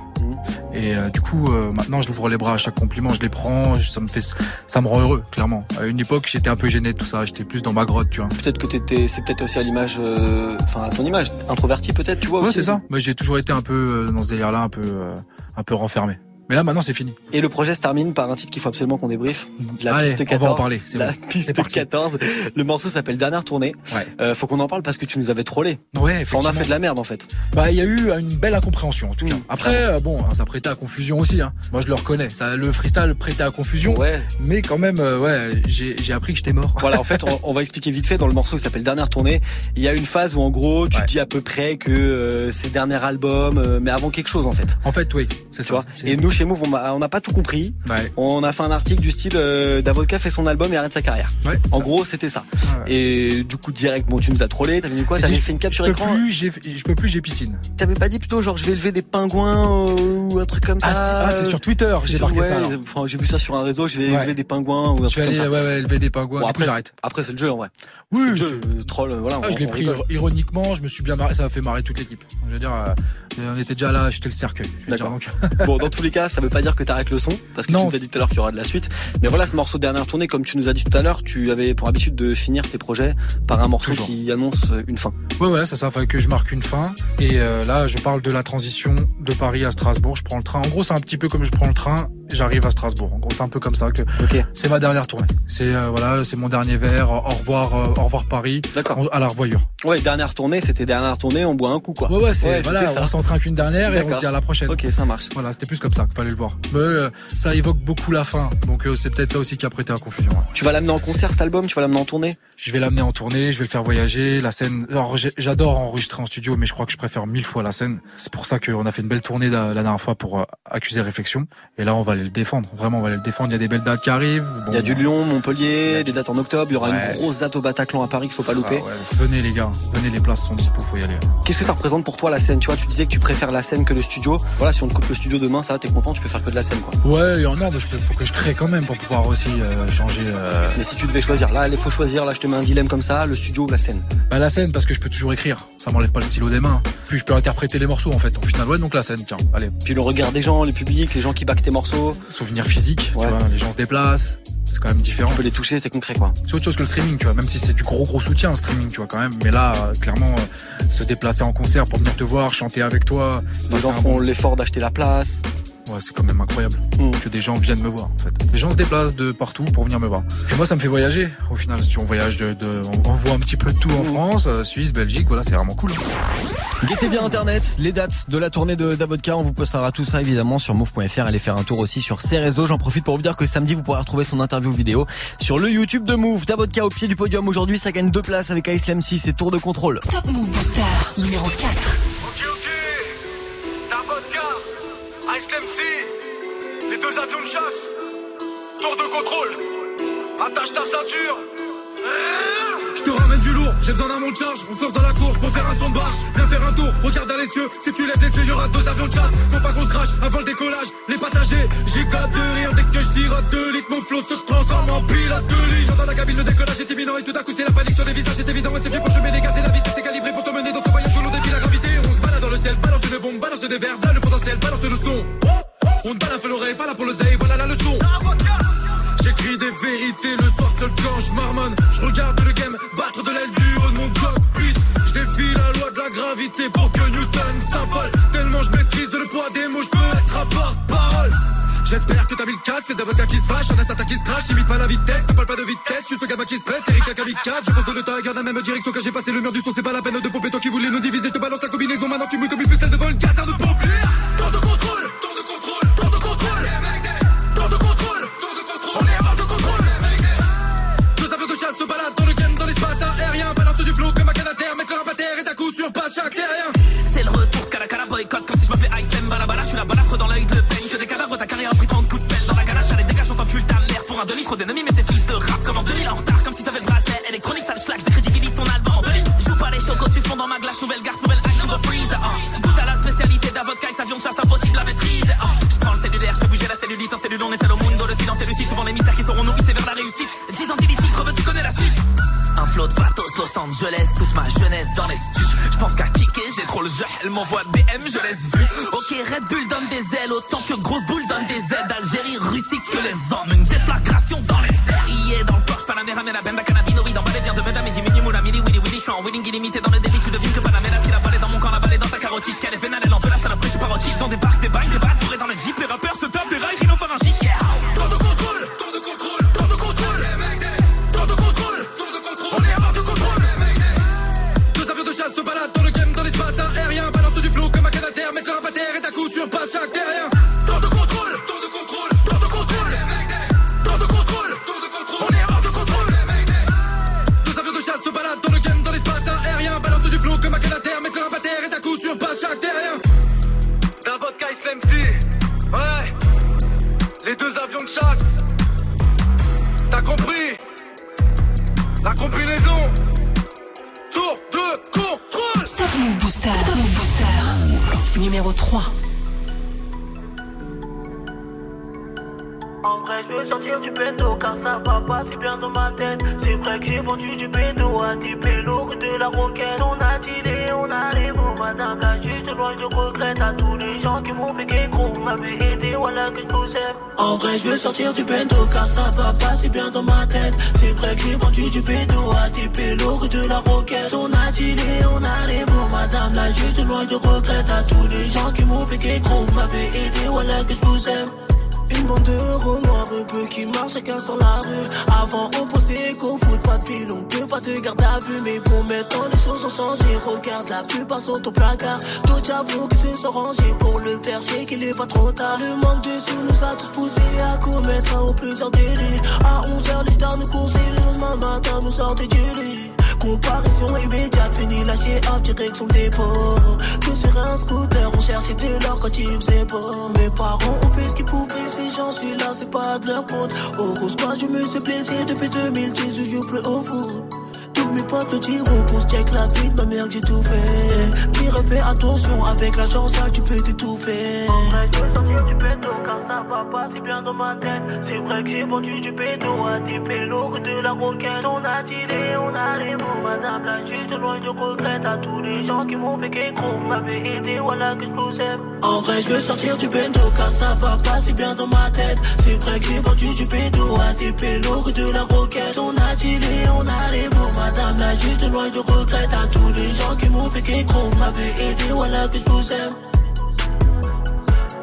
[SPEAKER 21] et euh, du coup, euh, maintenant, je l'ouvre les bras à chaque compliment, je les prends, ça me fait, ça me rend heureux, clairement. À une époque, j'étais un peu gêné de tout ça, j'étais plus dans ma grotte, tu vois.
[SPEAKER 20] Peut-être que t'étais, c'est peut-être aussi à l'image, euh, enfin à ton image, introverti peut-être, tu vois
[SPEAKER 21] Ouais,
[SPEAKER 20] aussi.
[SPEAKER 21] c'est ça. Moi, j'ai toujours été un peu dans ce délire-là, un peu, euh, un peu renfermé. Mais là, maintenant, c'est fini.
[SPEAKER 1] Et le projet se termine par un titre qu'il faut absolument qu'on débriefe. La
[SPEAKER 21] Allez,
[SPEAKER 1] piste
[SPEAKER 21] on
[SPEAKER 1] 14.
[SPEAKER 21] va en parler,
[SPEAKER 1] La
[SPEAKER 21] bon.
[SPEAKER 1] piste
[SPEAKER 21] C'est parti.
[SPEAKER 1] 14. Le morceau s'appelle Dernière tournée.
[SPEAKER 21] Ouais.
[SPEAKER 1] Euh, faut qu'on en parle parce que tu nous avais trollé.
[SPEAKER 21] Ouais,
[SPEAKER 1] on a fait de la merde en fait.
[SPEAKER 21] Bah, il y a eu une belle incompréhension en tout cas.
[SPEAKER 1] Mmh,
[SPEAKER 21] Après, euh, bon, hein, ça prêtait à confusion aussi. Hein. Moi, je le reconnais. Ça, le freestyle prêtait à confusion.
[SPEAKER 1] Ouais.
[SPEAKER 21] Mais quand même, euh, ouais, j'ai appris que j'étais mort.
[SPEAKER 1] Voilà, en fait, on, on va expliquer vite fait dans le morceau qui s'appelle Dernière tournée. Il y a une phase où en gros, tu te dis à peu près que c'est dernier album, mais avant quelque chose en fait.
[SPEAKER 21] En fait, oui, c'est ça.
[SPEAKER 1] Et nous chez Move, on n'a pas tout compris.
[SPEAKER 21] Ouais.
[SPEAKER 1] On a fait un article du style euh, Davodka fait son album et arrête sa carrière.
[SPEAKER 21] Ouais,
[SPEAKER 1] En gros, c'était ça. Et du coup, direct, bon, tu nous as trollé. T'avais mis quoi? T'avais fait une capture
[SPEAKER 21] je
[SPEAKER 1] écran?
[SPEAKER 21] plus, je peux plus, j'ai piscine.
[SPEAKER 1] T'avais pas dit plutôt genre je vais élever des pingouins euh, ou un truc comme ça?
[SPEAKER 21] Ah, c'est- ah, c'est sur Twitter, j'ai ça,
[SPEAKER 1] enfin, vu ça sur un réseau. Je vais élever des pingouins ou un
[SPEAKER 21] Je
[SPEAKER 1] truc
[SPEAKER 21] aller
[SPEAKER 1] comme ça.
[SPEAKER 21] ouais, élever des pingouins.
[SPEAKER 1] Bon, après,
[SPEAKER 21] j'arrête.
[SPEAKER 1] après, c'est le jeu en vrai.
[SPEAKER 21] Oui,
[SPEAKER 1] le jeu. euh, Troll, voilà.
[SPEAKER 21] Ah,
[SPEAKER 1] on-
[SPEAKER 21] je l'ai pris ironiquement, je me suis bien marré, ça a fait marrer toute l'équipe. Je veux dire, euh, on était déjà là, j'étais le cercueil.
[SPEAKER 1] D'accord. bon, dans tous les cas, ça veut pas dire que t'arrêtes le son, parce que
[SPEAKER 21] Non.
[SPEAKER 1] tu nous as dit tout à l'heure qu'il y aura de la suite. Mais voilà, ce morceau de dernière tournée, comme tu nous as dit tout à l'heure, tu avais pour habitude de finir tes projets par un morceau
[SPEAKER 21] Toujours.
[SPEAKER 1] qui annonce une fin.
[SPEAKER 21] Ouais, ouais, c'est ça. Fait que je marque une fin. Et euh, là, je parle de la transition de Paris à Strasbourg. Je prends le train. En gros, c'est un petit peu comme je prends le train, j'arrive à Strasbourg. En gros, c'est un peu comme ça que c'est ma dernière tournée. C'est euh, voilà, c'est mon dernier verre. Au revoir, euh, au revoir Paris.
[SPEAKER 1] D'accord.
[SPEAKER 21] À la revoyure.
[SPEAKER 1] Ouais, dernière tournée, c'était dernière tournée, on boit un coup quoi.
[SPEAKER 21] Ouais, ouais, c'est voilà,
[SPEAKER 1] c'était
[SPEAKER 21] on s'entraîne une dernière et on se dit à la prochaine.
[SPEAKER 1] Ok, ça marche.
[SPEAKER 21] Voilà, c'était plus comme ça fallait le voir. Mais euh, ça évoque beaucoup la fin, donc euh, c'est peut-être ça aussi qui a prêté à confusion. ouais.
[SPEAKER 1] Tu vas l'amener en concert cet album, tu vas l'amener en tournée?
[SPEAKER 21] Je vais l'amener en tournée, je vais le faire voyager. La scène, alors j'adore enregistrer en studio, mais je crois que je préfère mille fois la scène. C'est pour ça qu'on a fait une belle tournée la, dernière fois pour euh, accuser réflexion. Et là, on va aller le défendre. Vraiment, on va aller le défendre. Il y a des belles dates qui arrivent. Bon,
[SPEAKER 1] Il y a du Lyon, Montpellier, des dates en octobre, il y aura
[SPEAKER 21] Ouais.
[SPEAKER 1] une grosse date au Bataclan à Paris qu'il faut pas louper.
[SPEAKER 21] Ah ouais, venez les gars, venez les places sont dispo, faut y aller.
[SPEAKER 1] Qu'est-ce que ça représente pour toi la scène? Tu vois, tu disais que tu préfères la scène que le studio. Voilà, si on te coupe le studio demain, ça va, t'es content, tu peux faire que de la scène quoi.
[SPEAKER 21] Ouais, il y en a, mais il faut que je crée quand même pour pouvoir aussi euh, changer. euh,
[SPEAKER 1] Mais si tu devais choisir, là, il faut choisir, là je te mets un dilemme comme ça, le studio ou la scène?
[SPEAKER 21] Bah la scène parce que je peux toujours écrire, ça m'enlève pas le stylo des mains. Puis je peux interpréter les morceaux en fait. Au final ouais donc la scène tiens, allez.
[SPEAKER 1] Puis le regard des gens, les publics, les gens qui backent tes morceaux.
[SPEAKER 21] Souvenir physique,
[SPEAKER 1] Ouais.
[SPEAKER 21] tu vois, les gens se déplacent, c'est quand même différent.
[SPEAKER 1] Tu peux les toucher, c'est concret quoi.
[SPEAKER 21] C'est autre chose que le streaming, tu vois, même si c'est du gros gros soutien le streaming, tu vois quand même. Mais là, euh, clairement, euh, se déplacer en concert pour venir te voir, chanter avec toi,
[SPEAKER 1] Les gens font
[SPEAKER 21] bon-
[SPEAKER 1] l'effort d'acheter la place.
[SPEAKER 21] Ouais, c'est quand même incroyable
[SPEAKER 1] Mm.
[SPEAKER 21] que des gens viennent me voir en fait. Les gens se déplacent de partout pour venir me voir. Et moi, ça me fait voyager. Au final, si on voyage de, de- on, on voit un petit peu de tout en France, euh, Suisse, Belgique, voilà, c'est vraiment cool.
[SPEAKER 22] Guettez bien internet, les dates de la tournée de Davodka, on vous postera tout ça évidemment sur move.fr, allez faire un tour aussi sur ses réseaux. J'en profite pour vous dire que samedi vous pourrez retrouver son interview vidéo sur le YouTube de Move. Davodka au pied du podium aujourd'hui, ça gagne deux places avec Islam 6 et Tour de contrôle.
[SPEAKER 2] Top Move Booster numéro 4.
[SPEAKER 23] Ice MC, les deux avions de chasse, tour de contrôle, attache ta ceinture.
[SPEAKER 24] Je te ramène du lourd, j'ai besoin d'un monte charge. On se dans la course pour faire un son de barge. Viens faire un tour, regarde dans les cieux. Si tu lèves les yeux, y'aura deux avions de chasse. Faut pas qu'on se crache avant le décollage. Les passagers, j'ai de rire dès que je sirote 2 litres. Mon flot se transforme en pilote de ligne. J'entends la cabine, le décollage est imminent. Et tout à coup, c'est la panique sur les visages. C'est évident, ouais, c'est fait pour chemin les gaz. Et la vitesse est calibrée pour te mener dans ce voyage le balance une bombe, balance des verres. Le potentiel, balance le son. On ne balade fait l'oreille, pas là pour le voilà la leçon. J'écris des vérités le soir seul quand je marmonne. Je regarde le game battre de l'aile du haut de mon cockpit. Je défie la loi de la gravité pour que Newton s'affole. Tellement je J'espère que t'as mis le casse, c'est d'avocat qui se fâche, y'en a certains qui se crachent, t'imites pas la vitesse, t'as pas de vitesse, tu ce gamin qui se presse, Eric kamikaze, je fonce de l'état, garde la même direction que j'ai passé le mur du son, c'est pas la peine de pomper, toi qui voulais nous diviser, je te balance la combinaison, maintenant tu mouilles comme une pucelle devant une caserne de pompiers. Tour de contrôle, tour de contrôle, tour de contrôle, tour de contrôle, tour de contrôle, on hors de contrôle. Deux avions de chasse se baladent dans le game, dans l'espace aérien, balance du flow comme un canadair, mettre le rap à terre et d'un coup sur pas chaque terrien.
[SPEAKER 25] C'est le retour, Scalacala boycott comme si je m'appelais Ice Balabala. Je suis la balafre dans l'œil de peine. Que des cadavres, pour un demi trop d'ennemis. Mais c'est fils de rap comme en 2000 en retard. Comme si ça avait le bracelet électronique, ça le schlag. Je décrédibilise ton album en 2000. Joue pas les chocos, tu fonds dans ma glace. Nouvelle garce, nouvelle ice, nouveau freeze. ah. Goûte à la spécialité d'Avodka, avion de chasse impossible à maîtriser. ah. Je prends le cellulaire, je fais bouger la cellulite en cellule. On essaie le mundo, le silence et lucide. Souvent les mystères qui seront nourrissés vers la réussite. 10 ans d'illicite, reveux, tu connais la suite. Un flot de Fatos, Los Angeles, toute ma jeunesse dans les stups. Je pense qu'à kicker, j'ai trop le jeu, elle m'envoie BM, je laisse vu. Ok, Red Bull donne des ailes, autant que
[SPEAKER 26] vendu du à des pélos de la roquette. On a tiré, on a les mots, madame la juste loin je regrette à tous les gens qui m'ont fait qu'écro. M'avaient aidé, voilà que je vous aime. En vrai, je veux sortir du bendo car ça va pas si bien dans ma tête. C'est vrai que j'ai vendu du à des pélos de la roquette. On a tiré, on a les mots, madame la juste loin je regrette à tous les gens qui m'ont fait qu'écro. M'avaient aidé, voilà que je vous aime. Une bande de noirs peu qui marchent chacun dans la rue. Avant, on pensait qu'au foot, pas de pile, on peut pas te garder à vue. Mais pour maintenant, les choses ont changé. Regarde, la plupart sont au placard. D'autres avouent qu'ils se sont rangés pour le faire, je qu'il est pas trop tard. Le manque de sous nous a tous poussés à commettre un ou plusieurs délits. À 11h, les stars nous coursaient, le matin, nous sortaient du lit. Comparaison immédiate, fini lâché en direction le dépôt. Tous sur un scooter, on cherchait de l'or quand il. Mes parents ont fait ce qu'ils pouvaient, si j'en suis là, c'est pas de leur faute. Au rose, moi je me suis blessé depuis 2010, je joue plus au foot. Mes potes le diront pour check la vie de ma mère j'ai tout fait. Pire fais attention, avec la chance tu peux t'étouffer. En vrai, je veux sortir du béton car ça va pas si bien dans ma tête. C'est vrai que j'ai vendu du béton à des pélos de la roquette. On a tiré, on a les mots, madame la juste loin je regrette à tous les gens qui m'ont fait qu'écro. M'avaient aidé, voilà que je vous aime. En vrai, je veux sortir du bendo car ça va pas si bien dans ma tête. C'est vrai que j'ai vendu du bédo à des pélos de la roquette. On a tiré, on a les mots, madame juste loin de regrette à tous les gens qui m'ont fait qu'écro. M'avaient aidé, voilà que je vous aime.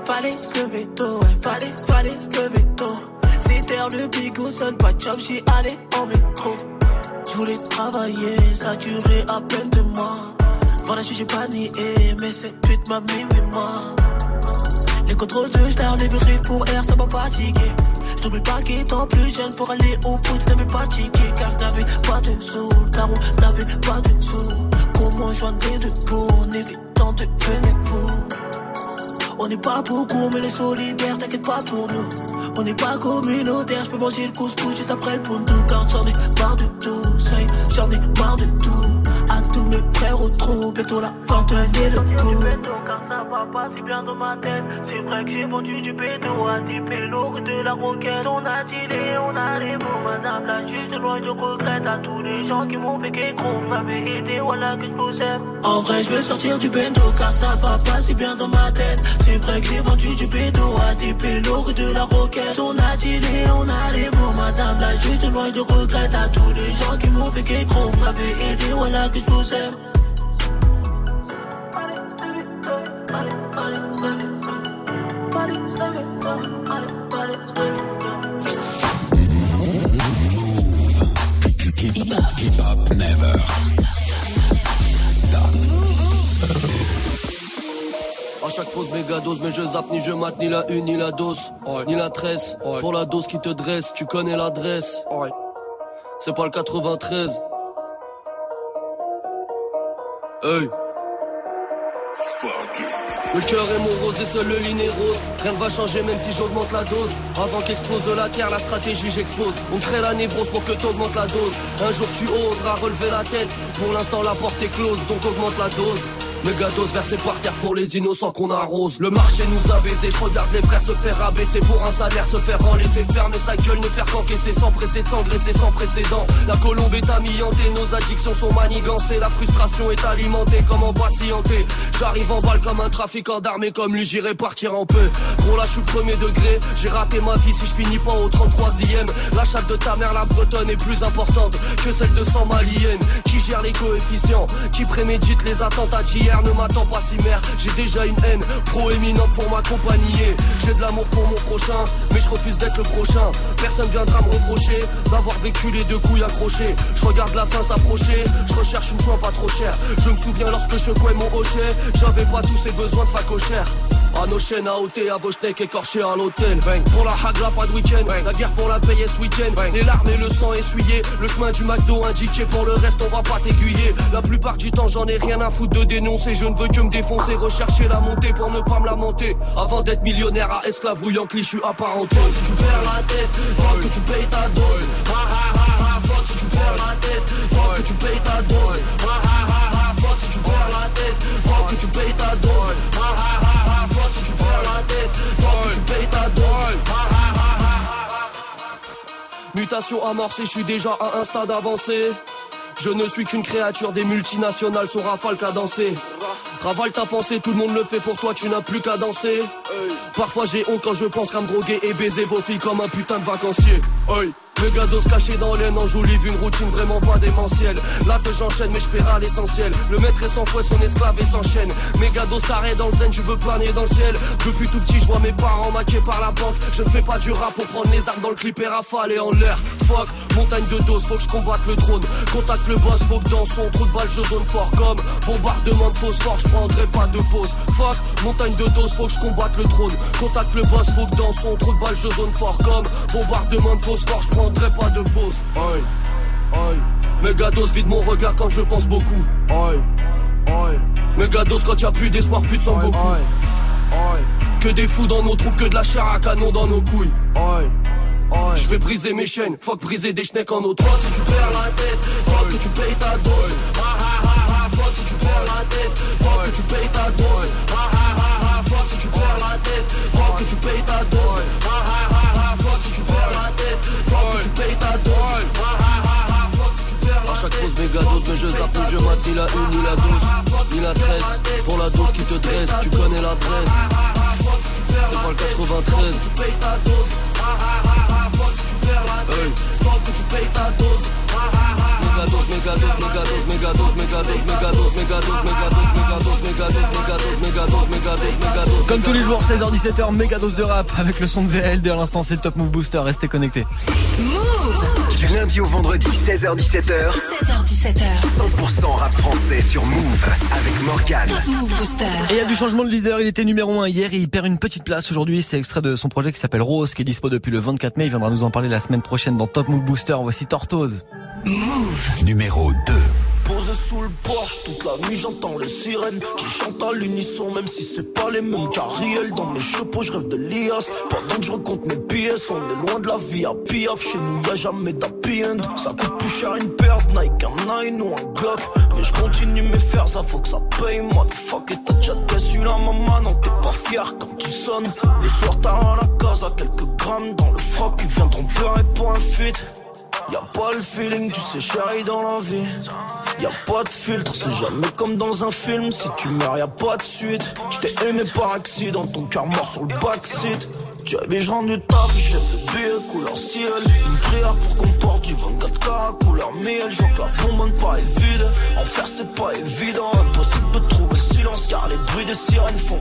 [SPEAKER 26] Fallait se lever tôt, fallait, fallait se lever tôt. C'était le bigot, sonne pas de job, j'y allais en métro. Je voulais travailler, ça durait à peine deux mois. Voilà, j'ai pas nié, mais cette pute m'a mis. Les contrôles de star, les vrais pour air, ça m'a fatigué. Je n'oublie pas qu'étant plus jeune pour aller au foot, n'avais pas tiqué car je n'avais pas de sous. Daron n'avait pas de sous. Comment joindre les deux pour en évitant de devenir fou? On n'est pas beaucoup, mais les solidaires, t'inquiète pas pour nous. On n'est pas communautaire, je peux manger le couscous juste après le puntu. Car j'en ai marre de tout, j'en ai marre de tout. Bientôt la fin de coup. Car ça va pas si bien dans ma tête. C'est vrai que j'ai vendu du bédo à des pélos de la roquette. On a tiré, on a les mots, madame la juste loin je regrette à tous les gens qui m'ont fait qu'écro. M'avaient aidé, voilà que je vous aime. En vrai, je veux sortir du bendo car ça va pas si bien dans ma tête. C'est vrai que j'ai vendu du bédo à des pélos de la roquette. On a tiré, on a les mots, madame la juste loin de regrette à tous les gens qui m'ont fait qu'écro. M'avaient aidé, voilà que je vous aime.
[SPEAKER 27] Never stop.
[SPEAKER 28] À chaque pause méga dose, mais je zappe ni je mate ni la une ni la dose, ni la tresse. Pour la dose qui te dresse, tu connais l'adresse. C'est pas le 93. Hey. Le cœur est mon rose et seul le ligne est rose. Rien ne va changer même si j'augmente la dose. Avant qu'explose la terre, la stratégie j'expose. On crée la névrose pour que t'augmentes la dose. Un jour tu oseras relever la tête. Pour l'instant la porte est close, donc augmente la dose. Méga dose versée par terre pour les innocents qu'on arrose. Le marché nous a baisé, je regarde les frères se faire abaisser pour un salaire, se faire en laisser fermer sa gueule, ne faire qu'encaisser sans presser de s'engraisser sans précédent. La colombe est amiantée, nos addictions sont manigancées, la frustration est alimentée comme en patienté. J'arrive en balle comme un trafiquant d'armée, comme lui j'irai partir en peu. Gros là je suis premier degré, j'ai raté ma vie si je finis pas au 33ème. La chatte de ta mère, la bretonne est plus importante que celle de 100 maliennes. Qui gère les coefficients, qui prémédite les attentats ne m'attend pas si mère. J'ai déjà une haine proéminente pour m'accompagner. J'ai de l'amour pour mon prochain Mais je refuse d'être le prochain. Personne viendra me reprocher D'avoir vécu les deux couilles accrochées. Je regarde la fin s'approcher Je recherche une soin pas trop chère. Je me souviens lorsque je couais mon hochet J'avais pas tous ces besoins de facochère. À nos chaînes à ôter, à vos schnecks écorchés à l'hôtel. Pour la hagla pas de week-end. La guerre pour la payer ce week-end. Les larmes et le sang essuyé Le chemin du McDo indiqué. Pour le reste on va pas t'aiguiller. La plupart du temps j'en ai rien à foutre de dénoncer défoncer, je ne veux que me défoncer. Rechercher la montée pour ne pas me lamenter. Avant d'être millionnaire à esclave ou Yankee, je suis apparenté. Si tu perds la tête, tant que tu payes ta dose. Ha ha ha ha, si tu perds la tête, tant que tu payes ta dose. Ha ha ha ha, si tu perds la tête, tant que tu payes ta dose. Ha ha ha ha, si tu perds la tête, tant que tu payes ta dose. Ha ha ha ha. Mutation amorcée, je suis déjà à un stade avancé. Je ne suis qu'une créature des multinationales, son rafale qu'a dansé. Ravale ta pensée, tout le monde le fait pour toi, tu n'as plus qu'à danser. Parfois j'ai honte quand je pense qu'à me droguer et baiser vos filles comme un putain de vacancier. Oi. Mégados caché dans l'aine, enjolive une routine vraiment pas démentielle. Là que j'enchaîne, mais je à l'essentiel. Le maître est sans fouet, son esclave et s'enchaîne. Mégados carré dans le zen, tu veux planer dans le ciel. Depuis tout petit, je vois mes parents maqués par la banque. Je ne fais pas du rap pour prendre les armes dans le clip et rafaler en l'air. Fuck, montagne de doses, faut que je combatte le trône. Contacte le boss, faut que dans son trou de balle, je zone fort comme bombardement de phosphore, je prendrai pas de pause. Fuck, montagne de doses, faut que je combatte le trône. Contacte le boss, faut que dans son trou de balle, je zone fort comme bombardement de phosphore, je prendrai pas de pause. Oi, oi. Mégados vide mon regard quand je pense beaucoup. Oi, oi. Mégados quand y'a plus d'espoir, plus de sang beaucoup. Que des fous dans nos troupes, que de la chair à canon dans nos couilles. Je vais briser mes chaînes, fuck briser des schnecks en autre. Fuck si tu perds la tête, fuck que tu payes ta dose. Ha ha ha ha, fuck si tu perds la tête, fuck que tu payes ta dose. Ha ha ha ha, fuck si tu perds la tête, fuck que tu payes ta dose. Ha ha ha ha, fuck si tu perds la tête, fuck que tu payes ta dose. À chaque pause méga dose, mais je zappe, je mate ni la une ni la douze, ni la tresse. Pour la dose qui te dresse, tu connais l'adresse. C'est pas le 93. Tu payes ta dose. Ha ha ha ha, fuck si tu perds la tête, fuck que tu payes ta dose. Mégados, mégados, mégados, mégados, mégados, mégados, mégados, mégados, mégados, mégados, mégados, mégados, mégados.
[SPEAKER 1] Comme tous les jours, 16h-17h, méga dose de rap avec le son de VL. Dès l'instant, c'est le Top Move Booster. Restez connectés.
[SPEAKER 3] Du lundi au vendredi, 16h17h.
[SPEAKER 2] 16h17h.
[SPEAKER 3] 100% rap français sur Move avec Morgan.
[SPEAKER 2] Top Move Booster.
[SPEAKER 1] Et il y a du changement de leader. Il était numéro 1 hier et il perd une petite place aujourd'hui. C'est extrait de son projet qui s'appelle Rose, qui est dispo depuis le 24 mai. Il viendra nous en parler la semaine prochaine dans Top Move Booster. Voici Tortoise.
[SPEAKER 2] Move.
[SPEAKER 3] Numéro 2.
[SPEAKER 4] Posé sous le porche, toute la nuit j'entends les sirènes qui chantent à l'unisson, même si c'est pas les mêmes carriels. Dans mes chapeaux, je rêve de l'IAS. Pendant que je recompte mes pièces, on est loin de la vie à piaf. Chez nous, y'a jamais d'happy end. Ça coûte plus cher une paire de Nike, un Nine ou un Glock. Mais je continue mes fers, ça faut que ça paye. Moi, fuck, et t'as déjà déçu la maman, non, t'es pas fier quand tu sonnes. Le soir, t'as à la case à quelques grammes dans le froc. Ils viendront pleurer pour un feat. Y'a pas le feeling, tu sais, chérie, dans la vie. Y'a pas de filtre, c'est jamais comme dans un film. Si tu meurs, y'a pas de suite. J't'ai aimé par accident, ton cœur mort sur le backseat. Tu avais genre du taf, j'ai fait billet couleur ciel. Une prière pour qu'on porte du 24K couleur miel. Je vois que la bonbonne pas vide. En c'est pas évident. Impossible de trouver le silence car les bruits des sirènes font.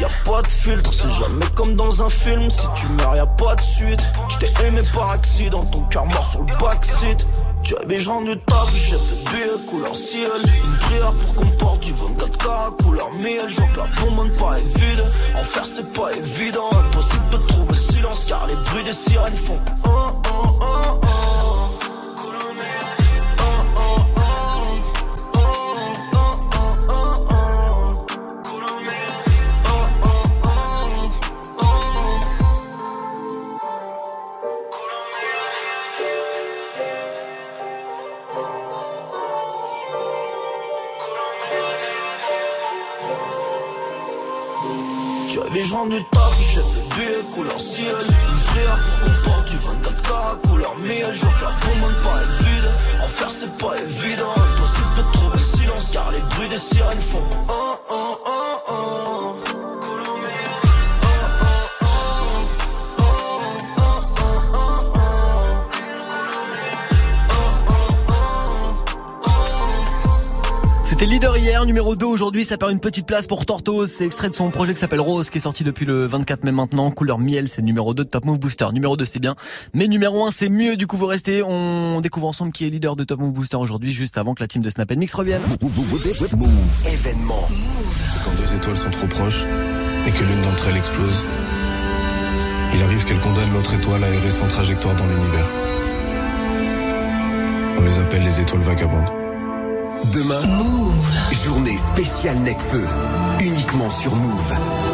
[SPEAKER 4] Y'a pas de filtre, c'est jamais comme dans un film. Si tu meurs, y'a pas de suite. J't'ai aimé par accident, ton cœur mort sur le backseat. Tu avais genre du taf, j'ai fait billet couleur ciel. Une prière pour qu'on porte du 24K couleur miel. Je vois que la bonbonne pas est vide. En faire, c'est pas évident. Impossible de trouver le silence car les bruits des sirènes font. Oh, oh, oh, Du taf, j'ai fait billet couleur ciel. Une pour qu'on porte du 24K couleur miel. Je vois que la bonbonne pas est vide. En faire c'est pas évident. Impossible de trouver le silence car les bruits des sirènes font Oh oh oh oh
[SPEAKER 1] C'était leader hier, numéro 2 aujourd'hui, ça perd une petite place pour Tortoise, c'est extrait de son projet qui s'appelle Rose, qui est sorti depuis le 24 mai maintenant, couleur miel, c'est numéro 2 de Top Move Booster. Numéro 2 c'est bien, mais numéro 1 c'est mieux, du coup vous restez, on découvre ensemble qui est leader de Top Move Booster aujourd'hui, juste avant que la team de Snap Mix revienne.
[SPEAKER 3] Événement.
[SPEAKER 29] Quand deux étoiles sont trop proches et que l'une d'entre elles explose, il arrive qu'elle condamne l'autre étoile à errer sans trajectoire dans l'univers. On les appelle les étoiles vagabondes.
[SPEAKER 3] Demain, journée spéciale Necfeu, uniquement sur Move.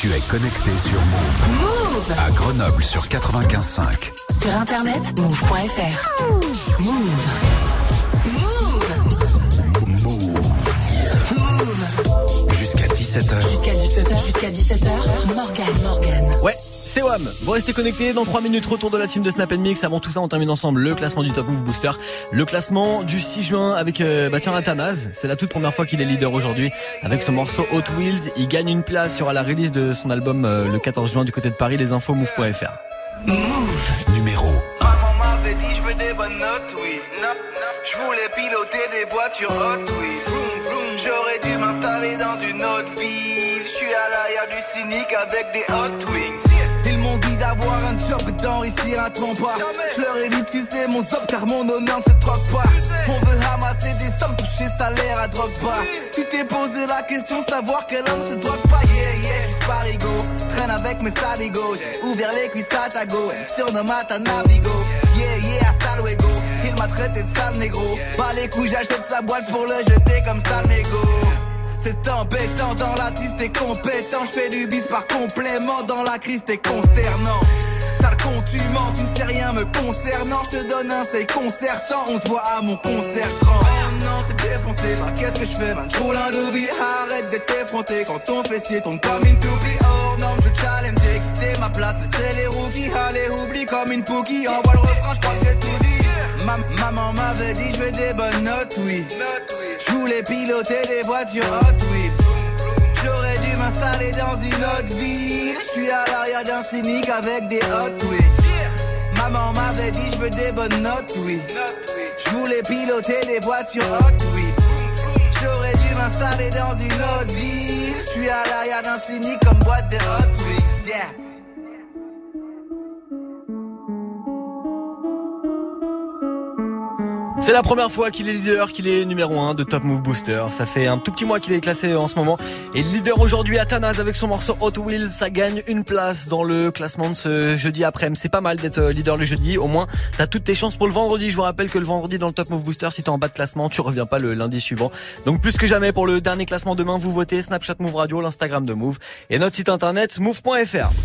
[SPEAKER 3] Tu es connecté sur Move.
[SPEAKER 30] Move
[SPEAKER 3] À Grenoble sur 95.5.
[SPEAKER 2] Sur internet, move.fr. Move. Move. Move.
[SPEAKER 3] Jusqu'à 17h.
[SPEAKER 2] Jusqu'à 17h. Jusqu'à 17h. Morgan, Morgan.
[SPEAKER 1] Ouais. C'est WAM. Vous restez connectés dans 3 minutes. Retour de la team de Snap Mix. Avant tout ça, on termine ensemble le classement du Top Move Booster. Le classement du 6 juin avec euh, bah tiens, Athanase. C'est la toute première fois qu'il est leader aujourd'hui. Avec son morceau Hot Wheels, il gagne une place sur la release de son album euh, le 14 juin du côté de Paris. Les infos move.fr.
[SPEAKER 3] Move. Numéro.
[SPEAKER 5] Maman m'avait dit je veux des bonnes notes, oui. Je voulais piloter des voitures Hot Wheels. J'aurais dû m'installer dans une autre ville. Je suis à l'arrière du cynique avec des Hot Wings. D'enrichir un trompa. Je leur ai dit tu sais mon job car mon honneur ne se troque pas. On veut ramasser des sommes, toucher salaire à drogue pas. Tu t'es posé la question savoir quel homme se drogue pas. Yeah yeah, juste par ego. Traîne avec mes saligos. Ouvert les cuisses à ta go. Surnomme à ta navigo. Yeah yeah, hasta luego. Il m'a traité de sale négro. Pas les couilles, j'achète sa boîte pour le jeter comme sale négo. C'est embêtant, dans la tiste t'es compétent. Je fais du bis par complément, dans la crise t'es consternant. Sale con, tu tu ne sais rien me concernant. Je te donne un c'est concertant, on se voit à mon concert grand. Oh non, t'es défoncé, bah qu'est-ce que je fais, man? J'roule un doobie, arrête de t'effronter quand ton fessier tombe comme une toupie. Hors norme, je challenge, j'ai quitté ma place, laissez les rookies. Allez, oublie comme une pookie, envoie le refrain, j'crois que j'ai tout dit. Ma- maman m'avait dit, je veux des bonnes notes, oui. Voulais piloter des voitures Hot Wheels. M'installer dans une autre ville. Je suis à l'arrière d'un cynique avec des Hot Wheels. Maman m'avait dit, je veux des bonnes notes, oui. Je voulais piloter des voitures Hot Wheels. J'aurais dû m'installer dans une autre ville. Je suis à l'arrière d'un cynique comme boîte de Hot Wheels.
[SPEAKER 1] C'est la première fois qu'il est leader, qu'il est numéro 1 de Top Move Booster. Ça fait un tout petit mois qu'il est classé en ce moment. Et leader aujourd'hui, Athanas avec son morceau Hot Wheels, ça gagne une place dans le classement de ce jeudi après-midi. C'est pas mal d'être euh, leader le jeudi. Au moins, t'as toutes tes chances pour le vendredi. Je vous rappelle que le vendredi dans le Top Move Booster, si t'es en bas de classement, tu reviens pas le lundi suivant. Donc plus que jamais pour le dernier classement demain, vous votez Snapchat Move Radio, l'Instagram de Move et notre site internet move.fr.